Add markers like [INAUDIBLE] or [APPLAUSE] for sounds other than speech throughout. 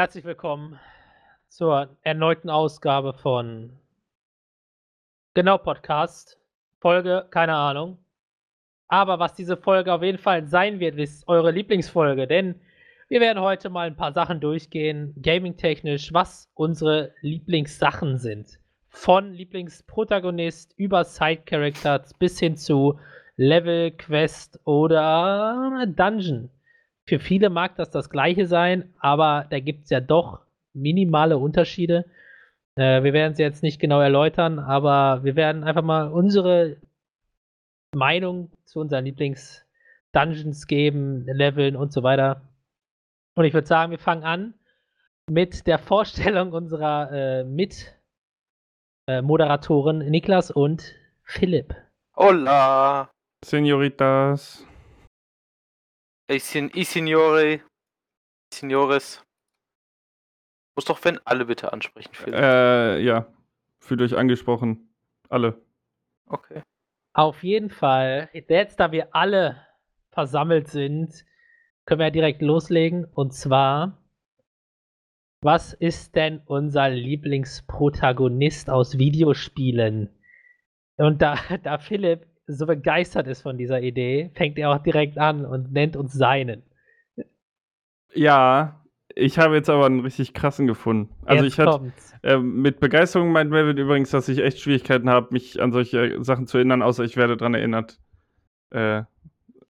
Herzlich willkommen zur erneuten Ausgabe von Genau Podcast. Folge, keine Ahnung. Aber was diese Folge auf jeden Fall sein wird, ist eure Lieblingsfolge, denn wir werden heute mal ein paar Sachen durchgehen, gaming-technisch, was unsere Lieblingssachen sind. Von Lieblingsprotagonist über Side-Characters bis hin zu Level, Quest oder Dungeon. Für viele mag das das gleiche sein, aber da gibt es ja doch minimale Unterschiede. Äh, wir werden sie jetzt nicht genau erläutern, aber wir werden einfach mal unsere Meinung zu unseren Lieblings-Dungeons geben, Leveln und so weiter. Und ich würde sagen, wir fangen an mit der Vorstellung unserer äh, Mit-Moderatoren äh, Niklas und Philipp. Hola! Senoritas. Ey, sin I Signore. Signores. Muss doch wenn alle bitte ansprechen, Philipp. Äh, ja. Fühlt euch angesprochen. Alle. Okay. Auf jeden Fall, jetzt da wir alle versammelt sind, können wir ja direkt loslegen. Und zwar, was ist denn unser Lieblingsprotagonist aus Videospielen? Und da, [LAUGHS] da Philipp so begeistert ist von dieser Idee, fängt er auch direkt an und nennt uns seinen. Ja, ich habe jetzt aber einen richtig krassen gefunden. Also Jetzt ich hatte äh, mit Begeisterung meint Melvin übrigens, dass ich echt Schwierigkeiten habe, mich an solche Sachen zu erinnern, außer ich werde dran erinnert. Äh,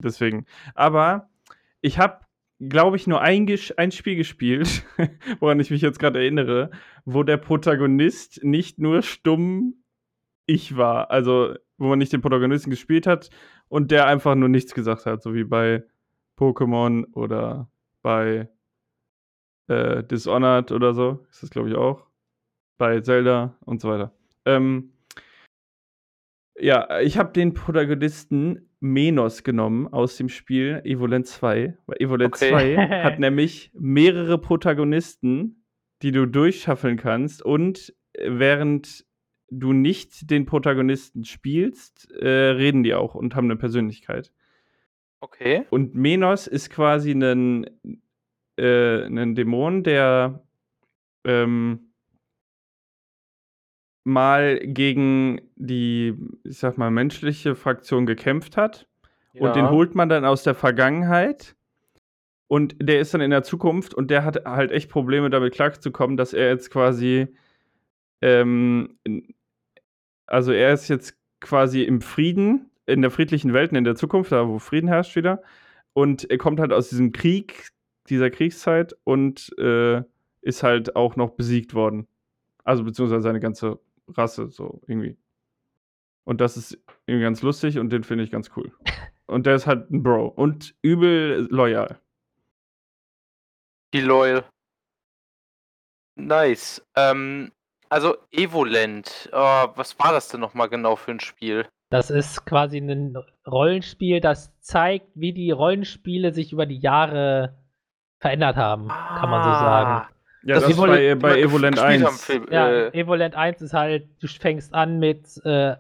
deswegen. Aber ich habe, glaube ich, nur ein, Ges- ein Spiel gespielt, [LAUGHS] woran ich mich jetzt gerade erinnere, wo der Protagonist nicht nur stumm ich war. Also, wo man nicht den Protagonisten gespielt hat und der einfach nur nichts gesagt hat, so wie bei Pokémon oder bei äh, Dishonored oder so. Ist das, glaube ich, auch. Bei Zelda und so weiter. Ähm, ja, ich habe den Protagonisten Menos genommen aus dem Spiel Evolent 2. Weil Evolent Okay. 2 [LAUGHS] hat nämlich mehrere Protagonisten, die du durchschaffeln kannst und äh, während du nicht den Protagonisten spielst, äh, reden die auch und haben eine Persönlichkeit. Okay. Und Menos ist quasi ein, äh, ein Dämon, der ähm, mal gegen die, ich sag mal, menschliche Fraktion gekämpft hat. Und den holt man dann aus der Vergangenheit. Und der ist dann in der Zukunft und der hat halt echt Probleme damit klarzukommen, dass er jetzt quasi, ähm, also er ist jetzt quasi im Frieden, in der friedlichen Welt, in der Zukunft, da wo Frieden herrscht wieder. Und er kommt halt aus diesem Krieg, dieser Kriegszeit und äh, ist halt auch noch besiegt worden. Also beziehungsweise seine ganze Rasse, so irgendwie. Und das ist irgendwie ganz lustig und den finde ich ganz cool. Und der ist halt ein Bro und übel loyal. Die Loyal. Nice. Ähm, also Evolent. Oh, was war das denn nochmal genau für ein Spiel? Das ist quasi ein Rollenspiel, das zeigt, wie die Rollenspiele sich über die Jahre verändert haben, kann man so sagen. Ja, Das das, ist ist bei, bei Evolent gespielt 1. haben. Ja, Äh, Evolent 1 ist halt, du fängst an mit äh,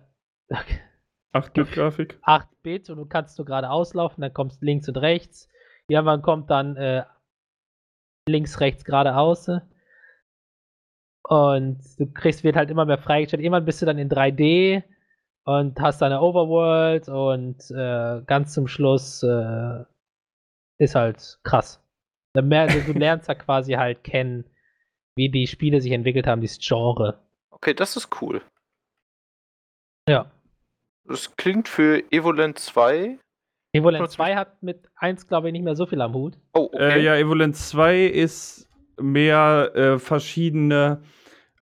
[LAUGHS] 8-Bit-Grafik. 8 Bit und du kannst nur gerade auslaufen, dann kommst links und rechts. Irgendwann kommt dann äh, links, rechts, geradeaus. Und du kriegst, wird halt immer mehr freigestellt. Irgendwann bist du dann in 3D und hast deine Overworld und äh, ganz zum Schluss äh, ist halt krass. Dann mehr, du lernst da quasi halt kennen, wie die Spiele sich entwickelt haben, dieses Genre. okay, das ist cool. Ja. Das klingt für Evolent 2. Evolent Kurz- 2 hat mit 1, glaube ich, nicht mehr so viel am Hut. Oh, okay. Äh, ja, Evolent 2 ist mehr äh, verschiedene.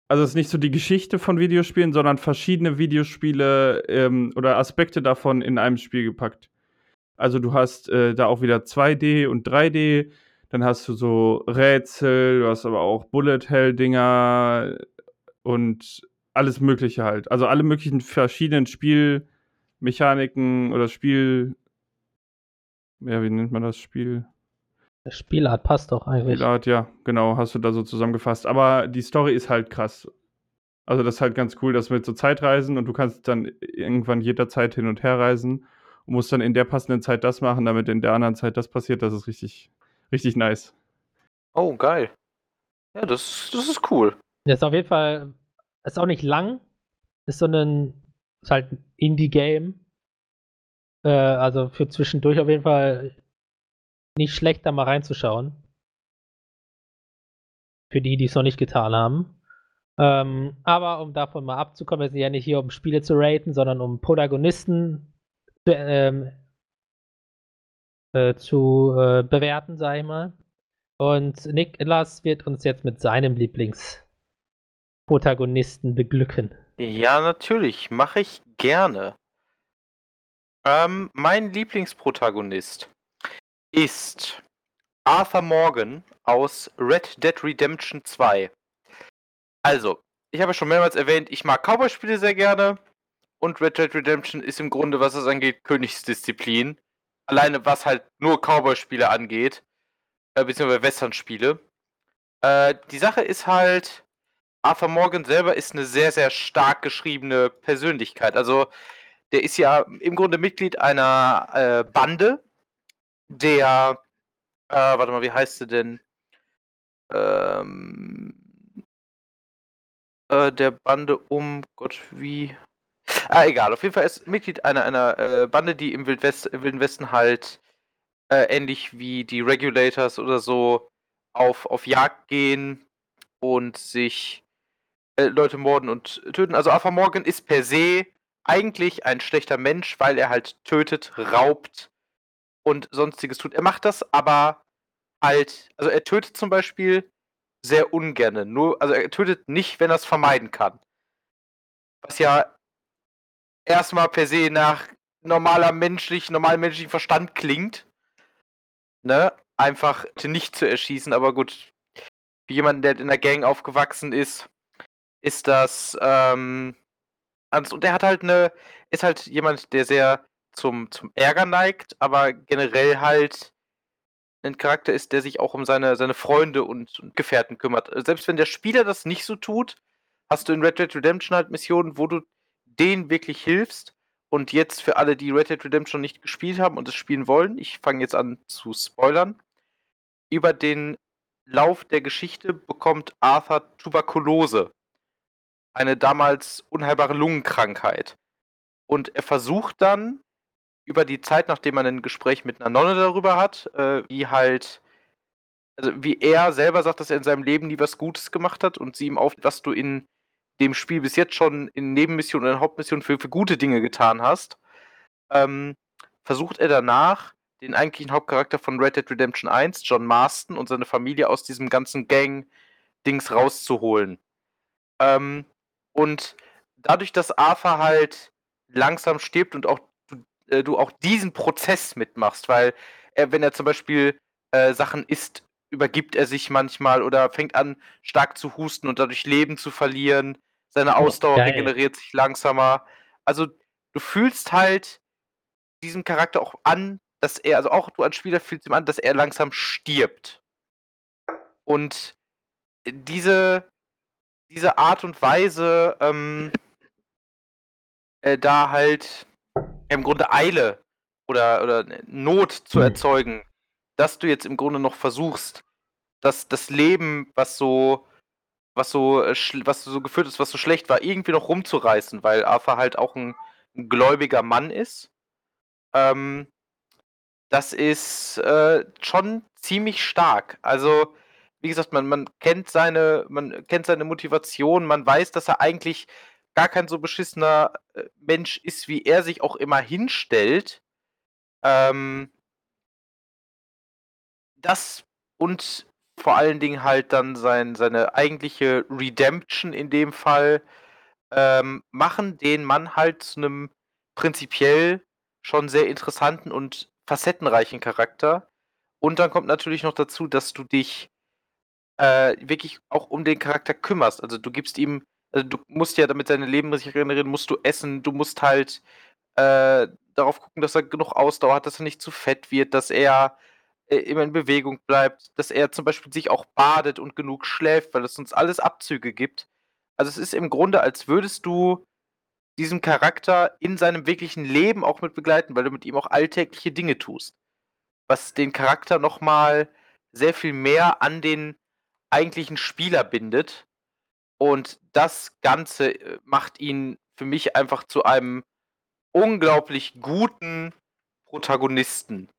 Also es ist nicht so die Geschichte von Videospielen, sondern verschiedene Videospiele ähm, oder Aspekte davon in einem Spiel gepackt. Also du hast äh, da auch wieder 2D und 3D, dann hast du so Rätsel, du hast aber auch Bullet Hell Dinger und alles mögliche halt. Also alle möglichen verschiedenen Spielmechaniken oder Spiel ja, wie nennt man das Spiel? Spielart passt doch eigentlich. Spielart, ja, genau, hast du da so zusammengefasst. Aber die Story ist halt krass. Also das ist halt ganz cool, dass mit so Zeitreisen und du kannst dann irgendwann jederzeit hin und her reisen und musst dann in der passenden Zeit das machen, damit in der anderen Zeit das passiert. Das ist richtig, richtig nice. Oh, geil. Ja, das, das ist cool. Das ist auf jeden Fall, ist auch nicht lang, ist so ein, ist halt ein Indie-Game. Äh, also für zwischendurch auf jeden Fall nicht schlecht, da mal reinzuschauen. Für die, die es noch nicht getan haben. Ähm, aber um davon mal abzukommen, wir sind ja nicht hier, um Spiele zu raten, sondern um Protagonisten zu, ähm, äh, zu äh, bewerten, sag ich mal. Und Niklas wird uns jetzt mit seinem Lieblingsprotagonisten beglücken. Ja, natürlich, mache ich gerne. Ähm, mein Lieblingsprotagonist ist Arthur Morgan aus Red Dead Redemption 2. Also, ich habe schon mehrmals erwähnt, ich mag Cowboy-Spiele sehr gerne. Und Red Dead Redemption ist im Grunde, was es angeht, Königsdisziplin. Alleine was halt nur Cowboy-Spiele angeht. Äh, beziehungsweise Western-Spiele. Äh, die Sache ist halt, Arthur Morgan selber ist eine sehr, sehr stark geschriebene Persönlichkeit. Also, der ist ja im Grunde Mitglied einer äh, Bande, der, äh, warte mal, wie heißt sie denn? Ähm, äh, der Bande um Gott, wie. Ah, egal. Auf jeden Fall ist Mitglied einer, einer äh, Bande, die im Wildwest, Wilden Westen halt äh, ähnlich wie die Regulators oder so auf, auf Jagd gehen und sich äh, Leute morden und töten. Also Arthur Morgan ist per se eigentlich ein schlechter Mensch, weil er halt tötet, raubt und sonstiges tut. Er macht das aber halt, also er tötet zum Beispiel sehr ungerne. Nur, also er tötet nicht, wenn er es vermeiden kann. Was ja erstmal per se nach normaler menschlich, normalem menschlichen Verstand klingt. Ne? Einfach nicht zu erschießen, aber gut. Für jemanden, der in der Gang aufgewachsen ist, ist das, ähm, und der hat halt eine, ist halt jemand, der sehr zum, zum Ärger neigt, aber generell halt ein Charakter ist, der sich auch um seine, seine Freunde und, und Gefährten kümmert. Selbst wenn der Spieler das nicht so tut, hast du in Red Dead Redemption halt Missionen, wo du denen wirklich hilfst. Und jetzt für alle, die Red Dead Redemption nicht gespielt haben und es spielen wollen, ich fange jetzt an zu spoilern. Über den Lauf der Geschichte bekommt Arthur Tuberkulose. Eine damals unheilbare Lungenkrankheit. Und er versucht dann über die Zeit, nachdem man ein Gespräch mit einer Nonne darüber hat, äh, wie halt, also wie er selber sagt, dass er in seinem Leben nie was Gutes gemacht hat und sie ihm auf, was du in dem Spiel bis jetzt schon in Nebenmissionen oder Hauptmissionen für, für gute Dinge getan hast, ähm, versucht er danach, den eigentlichen Hauptcharakter von Red Dead Redemption 1, John Marston und seine Familie aus diesem ganzen Gang-Dings rauszuholen. Ähm, und dadurch, dass Arthur halt langsam stirbt und auch äh, du auch diesen Prozess mitmachst, weil er, wenn er zum Beispiel äh, Sachen isst, übergibt er sich manchmal oder fängt an, stark zu husten und dadurch Leben zu verlieren. Seine Ausdauer Geil. regeneriert sich langsamer. Also du fühlst halt diesem Charakter auch an, dass er, also auch du als Spieler fühlst ihm an, dass er langsam stirbt. Und diese, diese Art und Weise, ähm, äh, da halt im Grunde Eile oder, oder Not zu hm. erzeugen, dass du jetzt im Grunde noch versuchst, dass das Leben, was so, was so, äh, was so geführt ist, was so schlecht war, irgendwie noch rumzureißen, weil Arthur halt auch ein, ein gläubiger Mann ist. Ähm, das ist äh, schon ziemlich stark. Also, wie gesagt, man, man kennt seine, man kennt seine Motivation, man weiß, dass er eigentlich gar kein so beschissener äh, Mensch ist, wie er sich auch immer hinstellt. Ähm, das und vor allen Dingen halt dann sein, seine eigentliche Redemption in dem Fall ähm, machen den Mann halt zu einem prinzipiell schon sehr interessanten und facettenreichen Charakter. Und dann kommt natürlich noch dazu, dass du dich äh, wirklich auch um den Charakter kümmerst. Also du gibst ihm also du musst ja, damit deine Leben sich regenerieren, musst du essen, du musst halt äh, darauf gucken, dass er genug Ausdauer hat, dass er nicht zu fett wird, dass er äh, immer in Bewegung bleibt, dass er zum Beispiel sich auch badet und genug schläft, weil es uns alles Abzüge gibt. Also es ist im Grunde, als würdest du diesem Charakter in seinem wirklichen Leben auch mit begleiten, weil du mit ihm auch alltägliche Dinge tust. Was den Charakter nochmal sehr viel mehr an den eigentlichen Spieler bindet. Und das Ganze äh, macht ihn für mich einfach zu einem unglaublich guten Protagonisten,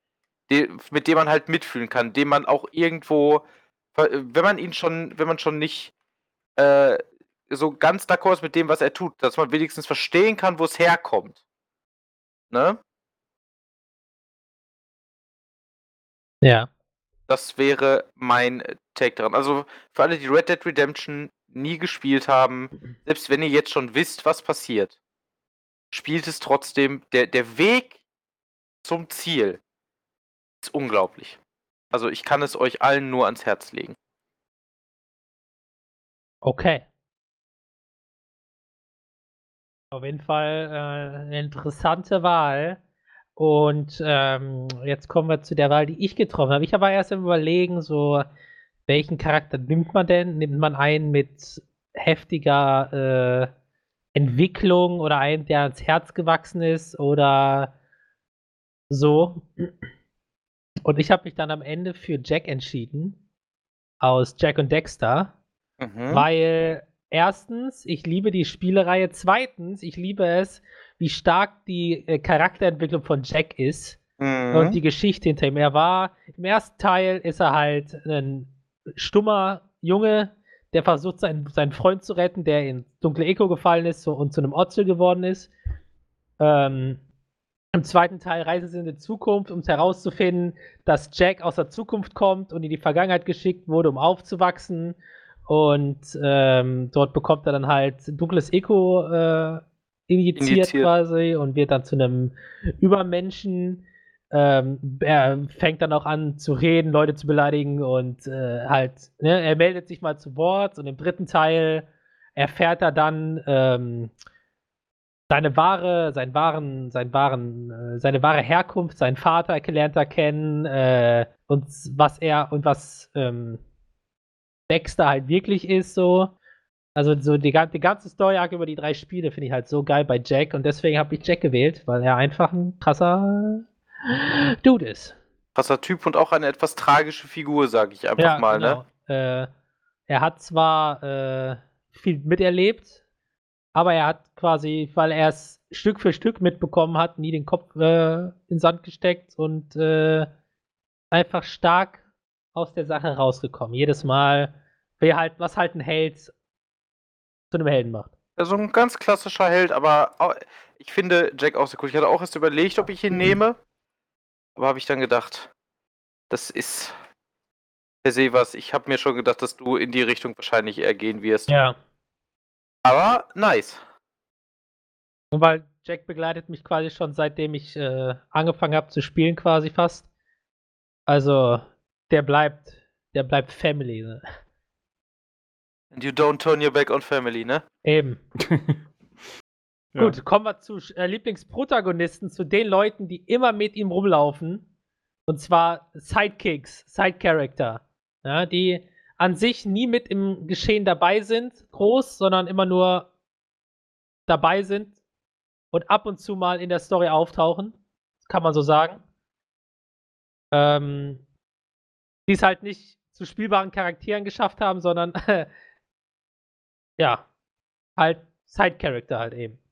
mit dem man halt mitfühlen kann, dem man auch irgendwo, wenn man ihn schon, wenn man schon nicht äh, so ganz d'accord ist mit dem, was er tut, dass man wenigstens verstehen kann, wo es herkommt. Ne? Ja. Das wäre mein Take daran. Also für alle, die Red Dead Redemption nie gespielt haben, selbst wenn ihr jetzt schon wisst, was passiert, spielt es trotzdem. Der, der Weg zum Ziel ist unglaublich. Also ich kann es euch allen nur ans Herz legen. Okay. Auf jeden Fall äh, eine interessante Wahl. Und ähm, jetzt kommen wir zu der Wahl, die ich getroffen habe. Ich habe erst im Überlegen, so welchen Charakter nimmt man denn? Nimmt man einen mit heftiger äh, Entwicklung oder einen, der ans Herz gewachsen ist oder so? Und ich habe mich dann am Ende für Jack entschieden aus Jack und Dexter, mhm. weil erstens, ich liebe die Spielereihe, zweitens, ich liebe es, wie stark die äh, Charakterentwicklung von Jack ist mhm. und die Geschichte hinter ihm. Er war, im ersten Teil ist er halt ein stummer Junge, der versucht, seinen, seinen Freund zu retten, der in dunkle Echo gefallen ist und zu einem Otzel geworden ist. Ähm, Im zweiten Teil reisen sie in die Zukunft, um herauszufinden, dass Jack aus der Zukunft kommt und in die Vergangenheit geschickt wurde, um aufzuwachsen. Und ähm, dort bekommt er dann halt dunkles Echo äh, injiziert, injiziert, quasi und wird dann zu einem Übermenschen. Ähm, er fängt dann auch an zu reden, Leute zu beleidigen und äh, halt, ne, er meldet sich mal zu Wort und im dritten Teil erfährt er dann ähm, seine wahre, seinen wahren, seinen wahren, äh, seine wahre Herkunft, seinen Vater lernt er kennen äh, und was er und was ähm, Dexter halt wirklich ist so. Also so die, die ganze Story Arc über die drei Spiele finde ich halt so geil bei Jack und deswegen habe ich Jack gewählt, weil er einfach ein krasser Dude ist. Krasser Typ und auch eine etwas tragische Figur, sage ich einfach ja, mal, ne? genau. ne? Äh, er hat zwar äh, viel miterlebt, aber er hat quasi, weil er es Stück für Stück mitbekommen hat, nie den Kopf äh, in den Sand gesteckt und äh, einfach stark aus der Sache rausgekommen. Jedes Mal, wer halt, was halt ein Held zu einem Helden macht. Also ein ganz klassischer Held, aber ich finde Jack auch sehr cool. Ich hatte auch erst überlegt, ob ich ihn nehme, aber habe ich dann gedacht, das ist per se was. Ich habe mir schon gedacht, dass du in die Richtung wahrscheinlich eher gehen wirst. Ja. Aber nice. Und weil Jack begleitet mich quasi schon seitdem ich äh, angefangen habe zu spielen, quasi fast. Also, der bleibt, der bleibt Family. Ne? And you don't turn your back on family, ne? Eben. [LAUGHS] Gut, kommen wir zu äh, Lieblingsprotagonisten, zu den Leuten, die immer mit ihm rumlaufen. Und zwar Sidekicks, Side-Character. Ja, die an sich nie mit im Geschehen dabei sind, groß, sondern immer nur dabei sind und ab und zu mal in der Story auftauchen. Kann man so sagen. Ähm, die es halt nicht zu spielbaren Charakteren geschafft haben, sondern [LAUGHS] ja, halt Side-Character halt eben.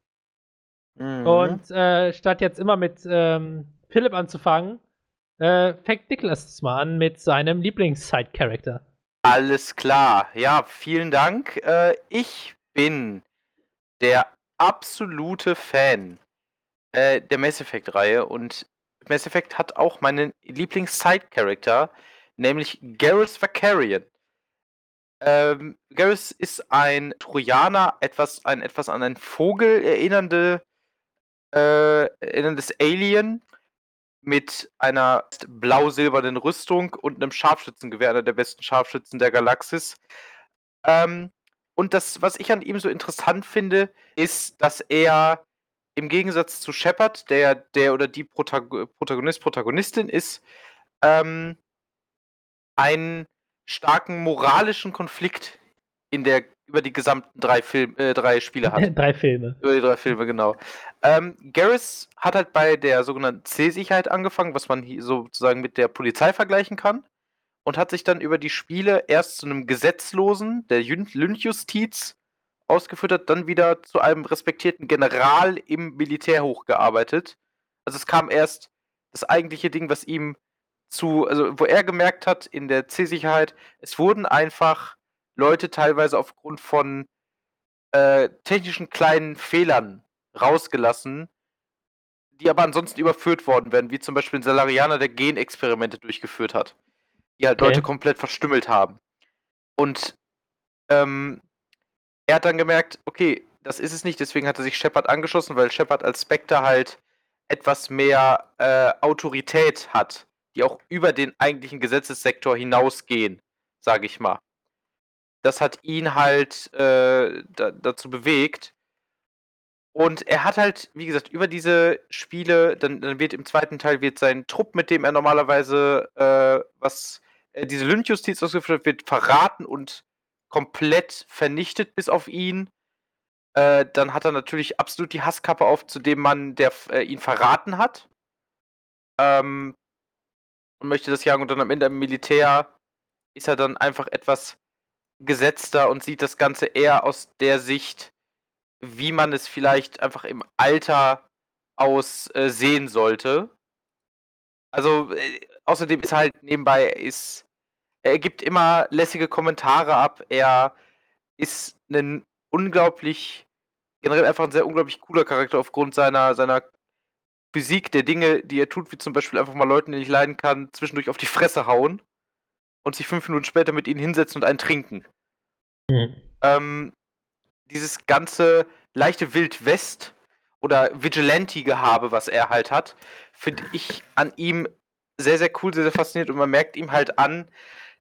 Mhm. Und äh, statt jetzt immer mit ähm, Philipp anzufangen, äh, fängt Niklas das mal an mit seinem Lieblings-Side-Character. Alles klar. Ja, vielen Dank. Äh, ich bin der absolute Fan äh, der Mass Effect-Reihe und Mass Effect hat auch meinen Lieblings-Side-Character, nämlich Garrus Vakarian. Ähm, Garrus ist ein Trojaner, etwas, ein etwas an einen Vogel erinnernde, äh, erinnerndes Alien mit einer blau-silbernen Rüstung und einem Scharfschützengewehr, einer der besten Scharfschützen der Galaxis. Ähm, und das, was ich an ihm so interessant finde, ist, dass er im Gegensatz zu Shepard, der, der oder die Protagonist, Protagonistin ist, ähm, einen starken moralischen Konflikt in der über die gesamten drei Film, äh, drei Spiele hat. [LAUGHS] drei Filme. Über die drei Filme, genau. Ähm, Garrus hat halt bei der sogenannten C-Sicherheit angefangen, was man hier sozusagen mit der Polizei vergleichen kann. und hat sich dann über die Spiele erst zu einem Gesetzlosen der Lynchjustiz ausgeführt, dann wieder zu einem respektierten General im Militär hochgearbeitet. Also es kam erst das eigentliche Ding, was ihm zu, also wo er gemerkt hat in der C-Sicherheit, es wurden einfach Leute teilweise aufgrund von äh, technischen kleinen Fehlern rausgelassen, die aber ansonsten überführt worden wären, wie zum Beispiel ein Salarianer, der Genexperimente durchgeführt hat, die halt okay. Leute komplett verstümmelt haben. Und ähm, er hat dann gemerkt, okay, das ist es nicht, deswegen hat er sich Shepard angeschossen, weil Shepard als Spectre halt etwas mehr äh, Autorität hat, die auch über den eigentlichen Gesetzessektor hinausgehen, sage ich mal. Das hat ihn halt äh, da, dazu bewegt. Und er hat halt, wie gesagt, über diese Spiele, dann, dann wird im zweiten Teil wird sein Trupp, mit dem er normalerweise äh, was äh, diese Lynchjustiz ausgeführt hat, wird verraten und komplett vernichtet bis auf ihn. Äh, dann hat er natürlich absolut die Hasskappe auf zu dem Mann, der äh, ihn verraten hat. Ähm, und möchte das jagen. Und dann am Ende im Militär ist er dann einfach etwas gesetzter und sieht das Ganze eher aus der Sicht, wie man es vielleicht einfach im Alter aus äh, sehen sollte. Also äh, außerdem ist halt nebenbei ist er gibt immer lässige Kommentare ab. Er ist ein unglaublich, generell einfach ein sehr unglaublich cooler Charakter aufgrund seiner, seiner Physik, der Dinge, die er tut, wie zum Beispiel einfach mal Leuten, die nicht leiden kann, zwischendurch auf die Fresse hauen und sich fünf Minuten später mit ihnen hinsetzen und einen trinken. Mhm. Ähm, dieses ganze leichte Wildwest oder Vigilante-Gehabe, was er halt hat, finde ich an ihm sehr, sehr cool, sehr, sehr faszinierend und man merkt ihm halt an,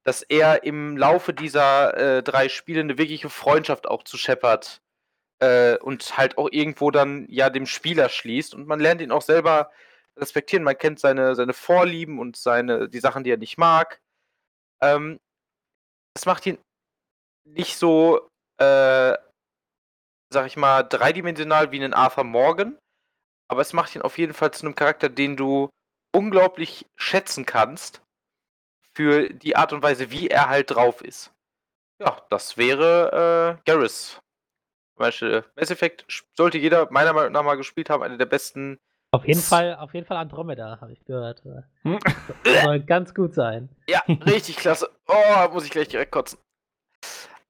dass er im Laufe dieser äh, drei Spiele eine wirkliche Freundschaft auch zu Shepard äh, und halt auch irgendwo dann ja dem Spieler schließt und man lernt ihn auch selber respektieren. Man kennt seine, seine Vorlieben und seine, die Sachen, die er nicht mag. Ähm, das macht ihn nicht so, äh, sag ich mal, dreidimensional wie einen Arthur Morgan, aber es macht ihn auf jeden Fall zu einem Charakter, den du unglaublich schätzen kannst für die Art und Weise, wie er halt drauf ist. Ja, das wäre äh, Garrus. Beispiel Mass Effect sollte jeder meiner Meinung nach mal gespielt haben, eine der besten. Auf jeden Fall, auf jeden Fall Andromeda, habe ich gehört. Hm? Soll ganz gut sein. Ja, richtig klasse. Oh, muss ich gleich direkt kotzen.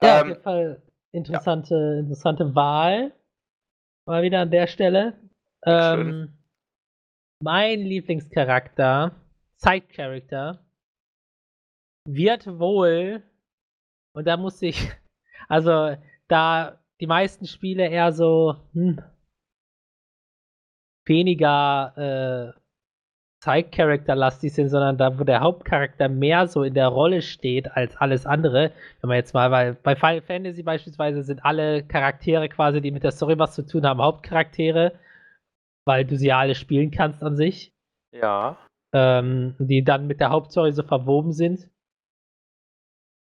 Ja, ähm, auf jeden Fall interessante, ja. interessante Wahl. Mal wieder an der Stelle. Ähm, mein Lieblingscharakter, Side-Character, wird wohl, und da muss ich, [LAUGHS] also da die meisten Spiele eher so hm, weniger äh, Side-Character-lastig sind, sondern da, wo der Hauptcharakter mehr so in der Rolle steht als alles andere. Wenn man jetzt mal, weil bei Final Fantasy beispielsweise sind alle Charaktere quasi, die mit der Story was zu tun haben, Hauptcharaktere, weil du sie ja alle spielen kannst an sich. Ja. Ähm, die dann mit der Hauptstory so verwoben sind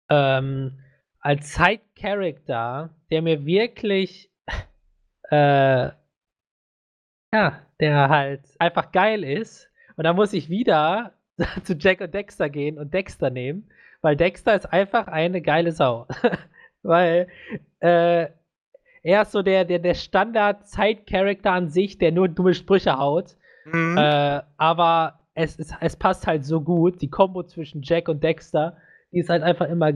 ähm, als Side-Character, der mir wirklich, [LAUGHS] äh, ja, der halt einfach geil ist. Und da muss ich wieder [LAUGHS] zu Jack und Dexter gehen und Dexter nehmen, weil Dexter ist einfach eine geile Sau. [LAUGHS] weil äh, er ist so der, der, der Standard-Side-Character an sich, der nur dumme Sprüche haut. Mhm. Äh, aber es, ist, es passt halt so gut. Die Kombo zwischen Jack und Dexter die ist halt einfach immer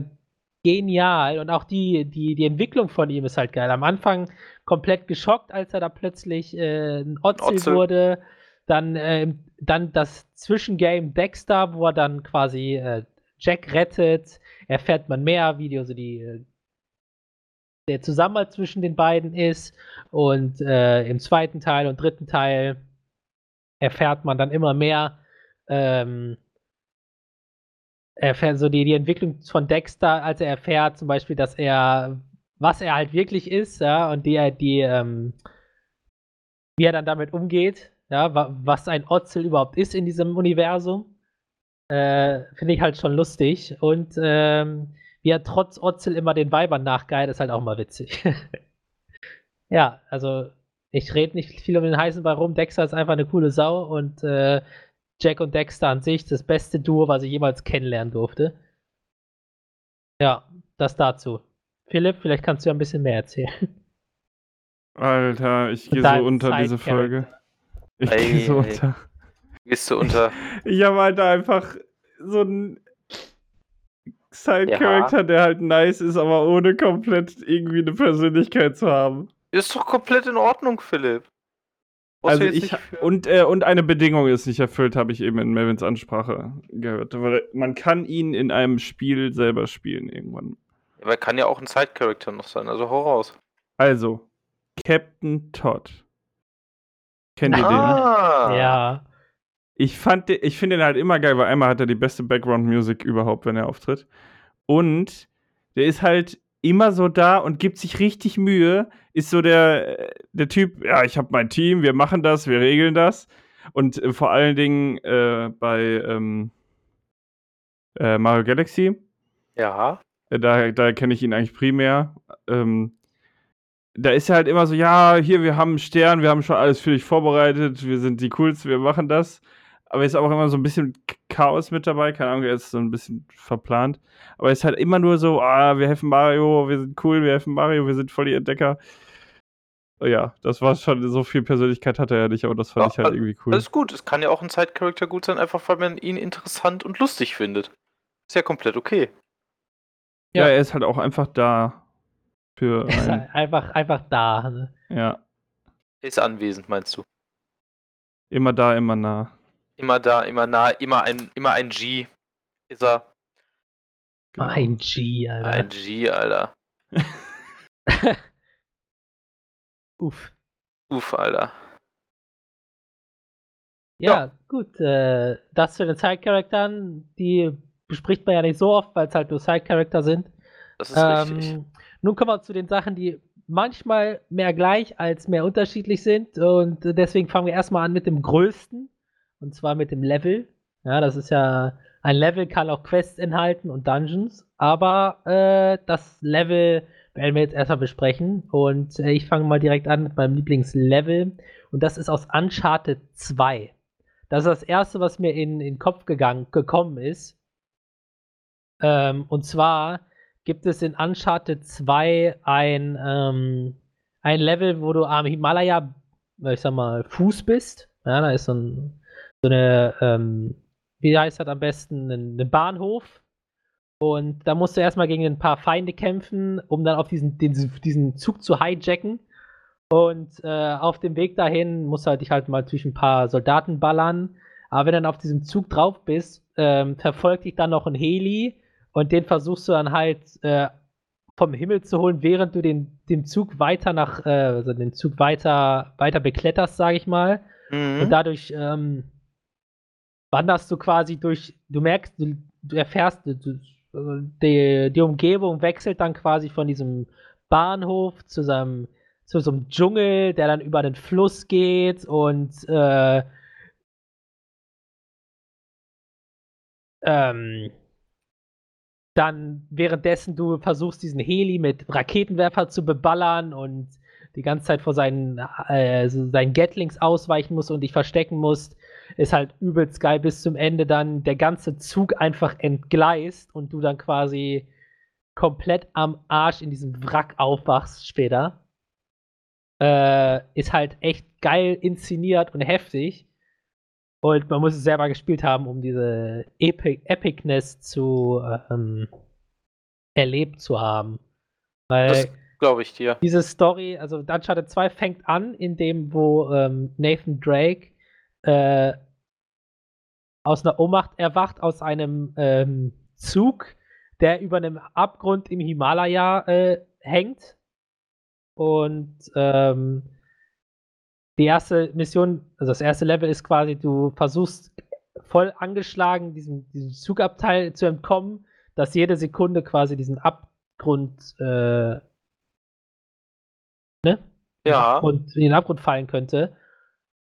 genial und auch die, die, die Entwicklung von ihm ist halt geil. Am Anfang komplett geschockt, als er da plötzlich äh, ein Otzel, Otzel. wurde. Dann, äh, dann das Zwischengame Dexter, wo er dann quasi äh, Jack rettet. Erfährt man mehr, wie die, also die, äh, der Zusammenhalt zwischen den beiden ist. Und äh, im zweiten Teil und dritten Teil erfährt man dann immer mehr, ähm, erfährt so die, die Entwicklung von Dexter, als er erfährt zum Beispiel, dass er, was er halt wirklich ist, ja, und die, die, ähm, wie er dann damit umgeht, ja, was ein Otzel überhaupt ist in diesem Universum, äh, finde ich halt schon lustig. Und ähm, wie er trotz Otzel immer den Weibern nachgeilt, ist halt auch mal witzig. [LAUGHS] ja, also ich rede nicht viel um den heißen Ball rum. Dexter ist einfach eine coole Sau und äh, Jack und Dexter an sich das beste Duo, was ich jemals kennenlernen durfte. Ja, das dazu. Philipp, vielleicht kannst du ja ein bisschen mehr erzählen. Alter, ich gehe so unter diese Folge. Ich gehe so unter. Gehst du unter? [LAUGHS] Ich habe halt einfach so einen Side-Character, ja. der halt nice ist, aber ohne komplett irgendwie eine Persönlichkeit zu haben. Ist doch komplett in Ordnung, Philipp. Also ich und äh, und eine Bedingung ist nicht erfüllt, habe ich eben in Melvins Ansprache gehört. Weil man kann ihn in einem Spiel selber spielen irgendwann. Aber kann ja auch ein Side-Character noch sein, also hau raus. Also, Captain Todd. Kennt ihr ah. den? Ja. Ich fand, ich finde den halt immer geil, weil einmal hat er die beste Background-Musik überhaupt, wenn er auftritt. Und der ist halt immer so da und gibt sich richtig Mühe. Ist so der, der Typ, ja, ich habe mein Team, wir machen das, wir regeln das. Und äh, vor allen Dingen äh, bei ähm, äh, Mario Galaxy. Ja. Äh, da, da kenne ich ihn eigentlich primär. Ähm, da ist er halt immer so, ja, hier, wir haben einen Stern, wir haben schon alles für dich vorbereitet, wir sind die Coolsten, wir machen das aber ist auch immer so ein bisschen Chaos mit dabei. Keine Ahnung, er ist so ein bisschen verplant. Aber es ist halt immer nur so, ah, wir helfen Mario, wir sind cool, wir helfen Mario, wir sind voll die Entdecker. Ja, das war schon, so viel Persönlichkeit hatte er ja nicht, aber das fand ja, ich halt irgendwie cool. Das ist gut, es kann ja auch ein Side-Character gut sein, einfach weil man ihn interessant und lustig findet. Ist ja komplett okay. Ja, ja er ist halt auch einfach da. Für er [LAUGHS] ist halt einfach, einfach da. Ne? Ja. Er ist anwesend, meinst du? Immer da, immer nah. Immer da, immer nah, immer ein, immer ein G ist er. Genau. Ein G, Alter. Ein G, Alter. [LAUGHS] Uff. Uff, Alter. Ja, ja. gut. Äh, das zu den Side-Charakteren, die bespricht man ja nicht so oft, weil es halt nur Side-Charakter sind. Das ist ähm, richtig. Nun kommen wir zu den Sachen, die manchmal mehr gleich als mehr unterschiedlich sind. Und deswegen fangen wir erstmal an mit dem größten. Und zwar mit dem Level. Ja, das ist ja, ein Level kann auch Quests enthalten und Dungeons. Aber äh, das Level werden wir jetzt erstmal besprechen. Und äh, ich fange mal direkt an mit meinem Lieblingslevel. Und das ist aus Uncharted 2. Das ist das erste, was mir in, in den Kopf gegangen, gekommen ist. Ähm, und zwar gibt es in Uncharted 2 ein, ähm, ein Level, wo du am Himalaya, ich sag mal, Fuß bist. Ja, da ist so ein so eine, ähm, wie heißt das am besten, einen Bahnhof. Und da musst du erstmal gegen ein paar Feinde kämpfen, um dann auf diesen, den, diesen Zug zu hijacken. Und äh, auf dem Weg dahin musst du halt dich halt mal durch ein paar Soldaten ballern. Aber wenn du dann auf diesem Zug drauf bist, ähm, verfolgt dich dann noch ein Heli und den versuchst du dann halt äh, vom Himmel zu holen, während du den, den Zug weiter nach, äh, also den Zug weiter, weiter bekletterst, sage ich mal. Mhm. Und dadurch ähm, wanderst du quasi durch, du merkst, du, du erfährst, du, die, die Umgebung wechselt dann quasi von diesem Bahnhof zu seinem zu so einem Dschungel, der dann über den Fluss geht und äh, ähm, dann währenddessen du versuchst, diesen Heli mit Raketenwerfer zu beballern und die ganze Zeit vor seinen, äh, seinen Gatlings ausweichen musst und dich verstecken musst, ist halt übelst geil bis zum Ende dann der ganze Zug einfach entgleist und du dann quasi komplett am Arsch in diesem Wrack aufwachst später. Äh, ist halt echt geil inszeniert und heftig. Und man muss es selber gespielt haben, um diese Epic Epicness zu ähm, erlebt zu haben. Weil das glaube ich dir. Diese Story, also Uncharted 2 fängt an, in dem, wo ähm, Nathan Drake äh, aus einer Ohnmacht erwacht, aus einem ähm, Zug, der über einem Abgrund im Himalaya äh, hängt. Und ähm, die erste Mission, also das erste Level ist quasi, du versuchst voll angeschlagen diesem, diesem Zugabteil zu entkommen, dass jede Sekunde quasi diesen Abgrund äh, ne? Ja. Und in den Abgrund fallen könnte.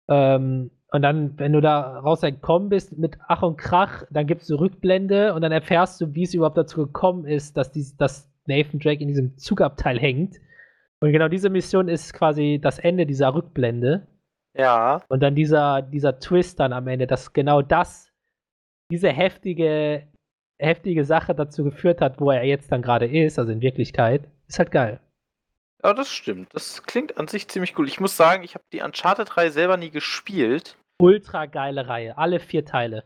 Ähm, und dann, wenn du da raus entkommen bist mit Ach und Krach, dann gibt es eine Rückblende und dann erfährst du, wie es überhaupt dazu gekommen ist, dass, dies, dass Nathan Drake in diesem Zugabteil hängt. Und genau diese Mission ist quasi das Ende dieser Rückblende. Ja. Und dann dieser, dieser Twist dann am Ende, dass genau das, diese heftige heftige Sache dazu geführt hat, wo er jetzt dann gerade ist, also in Wirklichkeit, ist halt geil. Ja, das stimmt. Das klingt an sich ziemlich cool. Ich muss sagen, ich habe die Uncharted-Reihe selber nie gespielt. Ultra geile Reihe, alle vier Teile.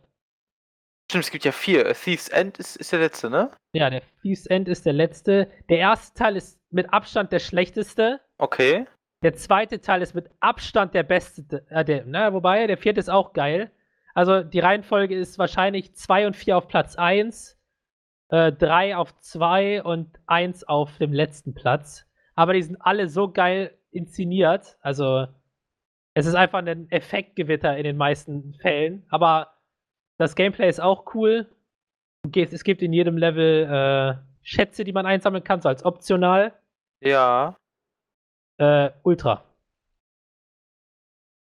Stimmt, es gibt ja vier. Thieves End ist, ist der letzte, ne? Ja, der Thieves End ist der letzte. Der erste Teil ist mit Abstand der schlechteste. Okay. Der zweite Teil ist mit Abstand der beste. Äh, der, na, wobei, der vierte ist auch geil. Also die Reihenfolge ist wahrscheinlich 2 und 4 auf Platz 1, 3 äh, auf 2 und 1 auf dem letzten Platz. Aber die sind alle so geil inszeniert. Also es ist einfach ein Effektgewitter in den meisten Fällen. Aber das Gameplay ist auch cool. Es gibt in jedem Level äh, Schätze, die man einsammeln kann, so als optional. Ja. Äh, Ultra.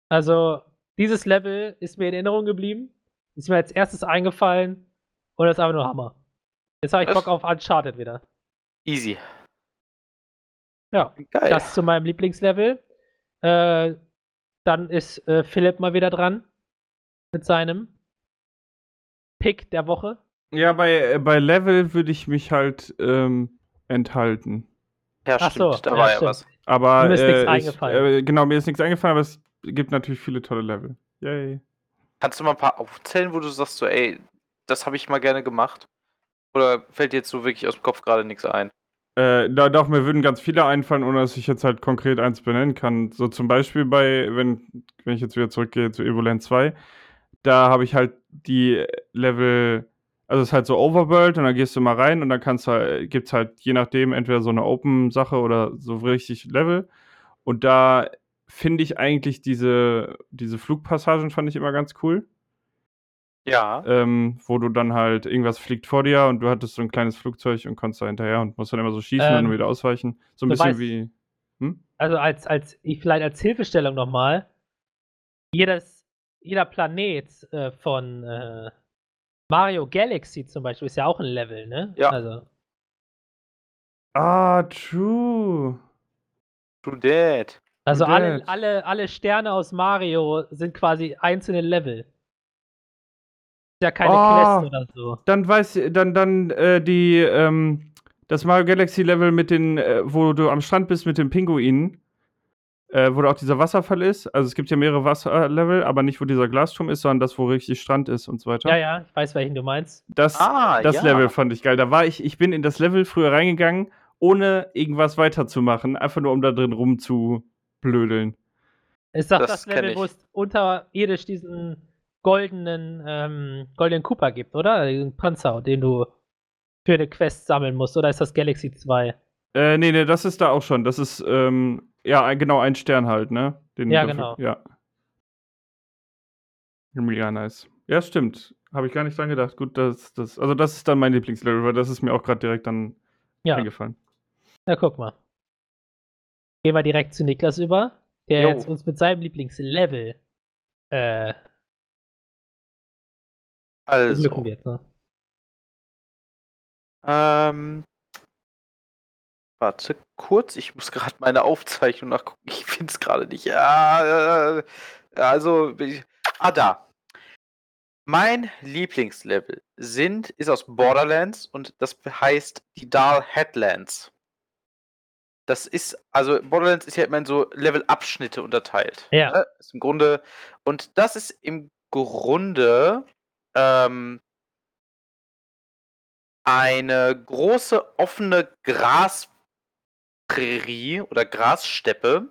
Also, dieses Level ist mir in Erinnerung geblieben. Ist mir als erstes eingefallen. Und das ist einfach nur Hammer. Jetzt habe ich Bock auf Uncharted wieder. Easy. Ja, Geil. das zu meinem Lieblingslevel. Äh, dann ist äh, Philipp mal wieder dran mit seinem. Pick der Woche? Ja, bei, äh, bei Level würde ich mich halt ähm, enthalten. Ja, Ach stimmt, so, da war ja, was. Aber mir ist äh, nichts eingefallen. äh, genau, mir ist nichts eingefallen, aber es gibt natürlich viele tolle Level. Yay. Kannst du mal ein paar aufzählen, wo du sagst so, ey, das habe ich mal gerne gemacht? Oder fällt dir jetzt so wirklich aus dem Kopf gerade nichts ein? Äh, da, doch, mir würden ganz viele einfallen, ohne dass ich jetzt halt konkret eins benennen kann. So zum Beispiel bei, wenn, wenn ich jetzt wieder zurückgehe zu Evoland 2, da habe ich halt die Level, also es ist halt so Overworld und dann gehst du mal rein und dann kannst du, gibt es halt je nachdem entweder so eine Open-Sache oder so richtig Level. Und da finde ich eigentlich diese, diese Flugpassagen fand ich immer ganz cool. Ja. Ähm, wo du dann halt, irgendwas fliegt vor dir und du hattest so ein kleines Flugzeug und konntest da hinterher und musst dann immer so schießen ähm, und dann wieder ausweichen. So ein bisschen weißt, wie. Hm? Also als, als, vielleicht als Hilfestellung nochmal, jedes jeder Planet äh, von äh, Mario Galaxy zum Beispiel ist ja auch ein Level, ne? Ja. Also. Ah, true. True that. Also true alle, alle, alle Sterne aus Mario sind quasi einzelne Level. Ist ja keine oh, Quest oder so. Dann weiß dann, dann äh, die, ähm, das Mario Galaxy Level mit den, äh, wo du am Strand bist mit den Pinguinen äh, wo da auch dieser Wasserfall ist. Also es gibt ja mehrere Wasserlevel, aber nicht, wo dieser Glasturm ist, sondern das, wo richtig Strand ist und so weiter. Ja, ja, ich weiß, welchen du meinst. Das, ah, das ja. Level fand ich geil. Da war ich, ich bin in das Level früher reingegangen, ohne irgendwas weiterzumachen, einfach nur um da drin rumzublödeln. Ist doch das, das Level, wo es unterirdisch diesen goldenen, ähm, goldenen Cooper gibt, oder? Den Panzer, den du für eine Quest sammeln musst, oder ist das Galaxy 2? Äh, nee, nee, das ist da auch schon. Das ist, ähm, ja, genau, ein Stern halt, ne? Den ja, dafür, genau. Ja. Ja, nice. Ja, stimmt. Habe ich gar nicht dran gedacht. Gut, das, das, also das ist dann mein Lieblingslevel, weil das ist mir auch gerade direkt dann ja. eingefallen. Na, guck mal. Gehen wir direkt zu Niklas über, der jo. jetzt uns mit seinem Lieblingslevel äh, also. Ähm, Warte kurz, ich muss gerade meine Aufzeichnung nachgucken. Ich finde es gerade nicht. Ja, äh, also, ich, ah, da. Mein Lieblingslevel sind, ist aus Borderlands und das heißt die Dahl Headlands. Das ist, also Borderlands ist ja immer in so Level-Abschnitte unterteilt. Ja. Ne? Ist im Grunde, und das ist im Grunde ähm, eine große offene Gras Prärie oder Grassteppe,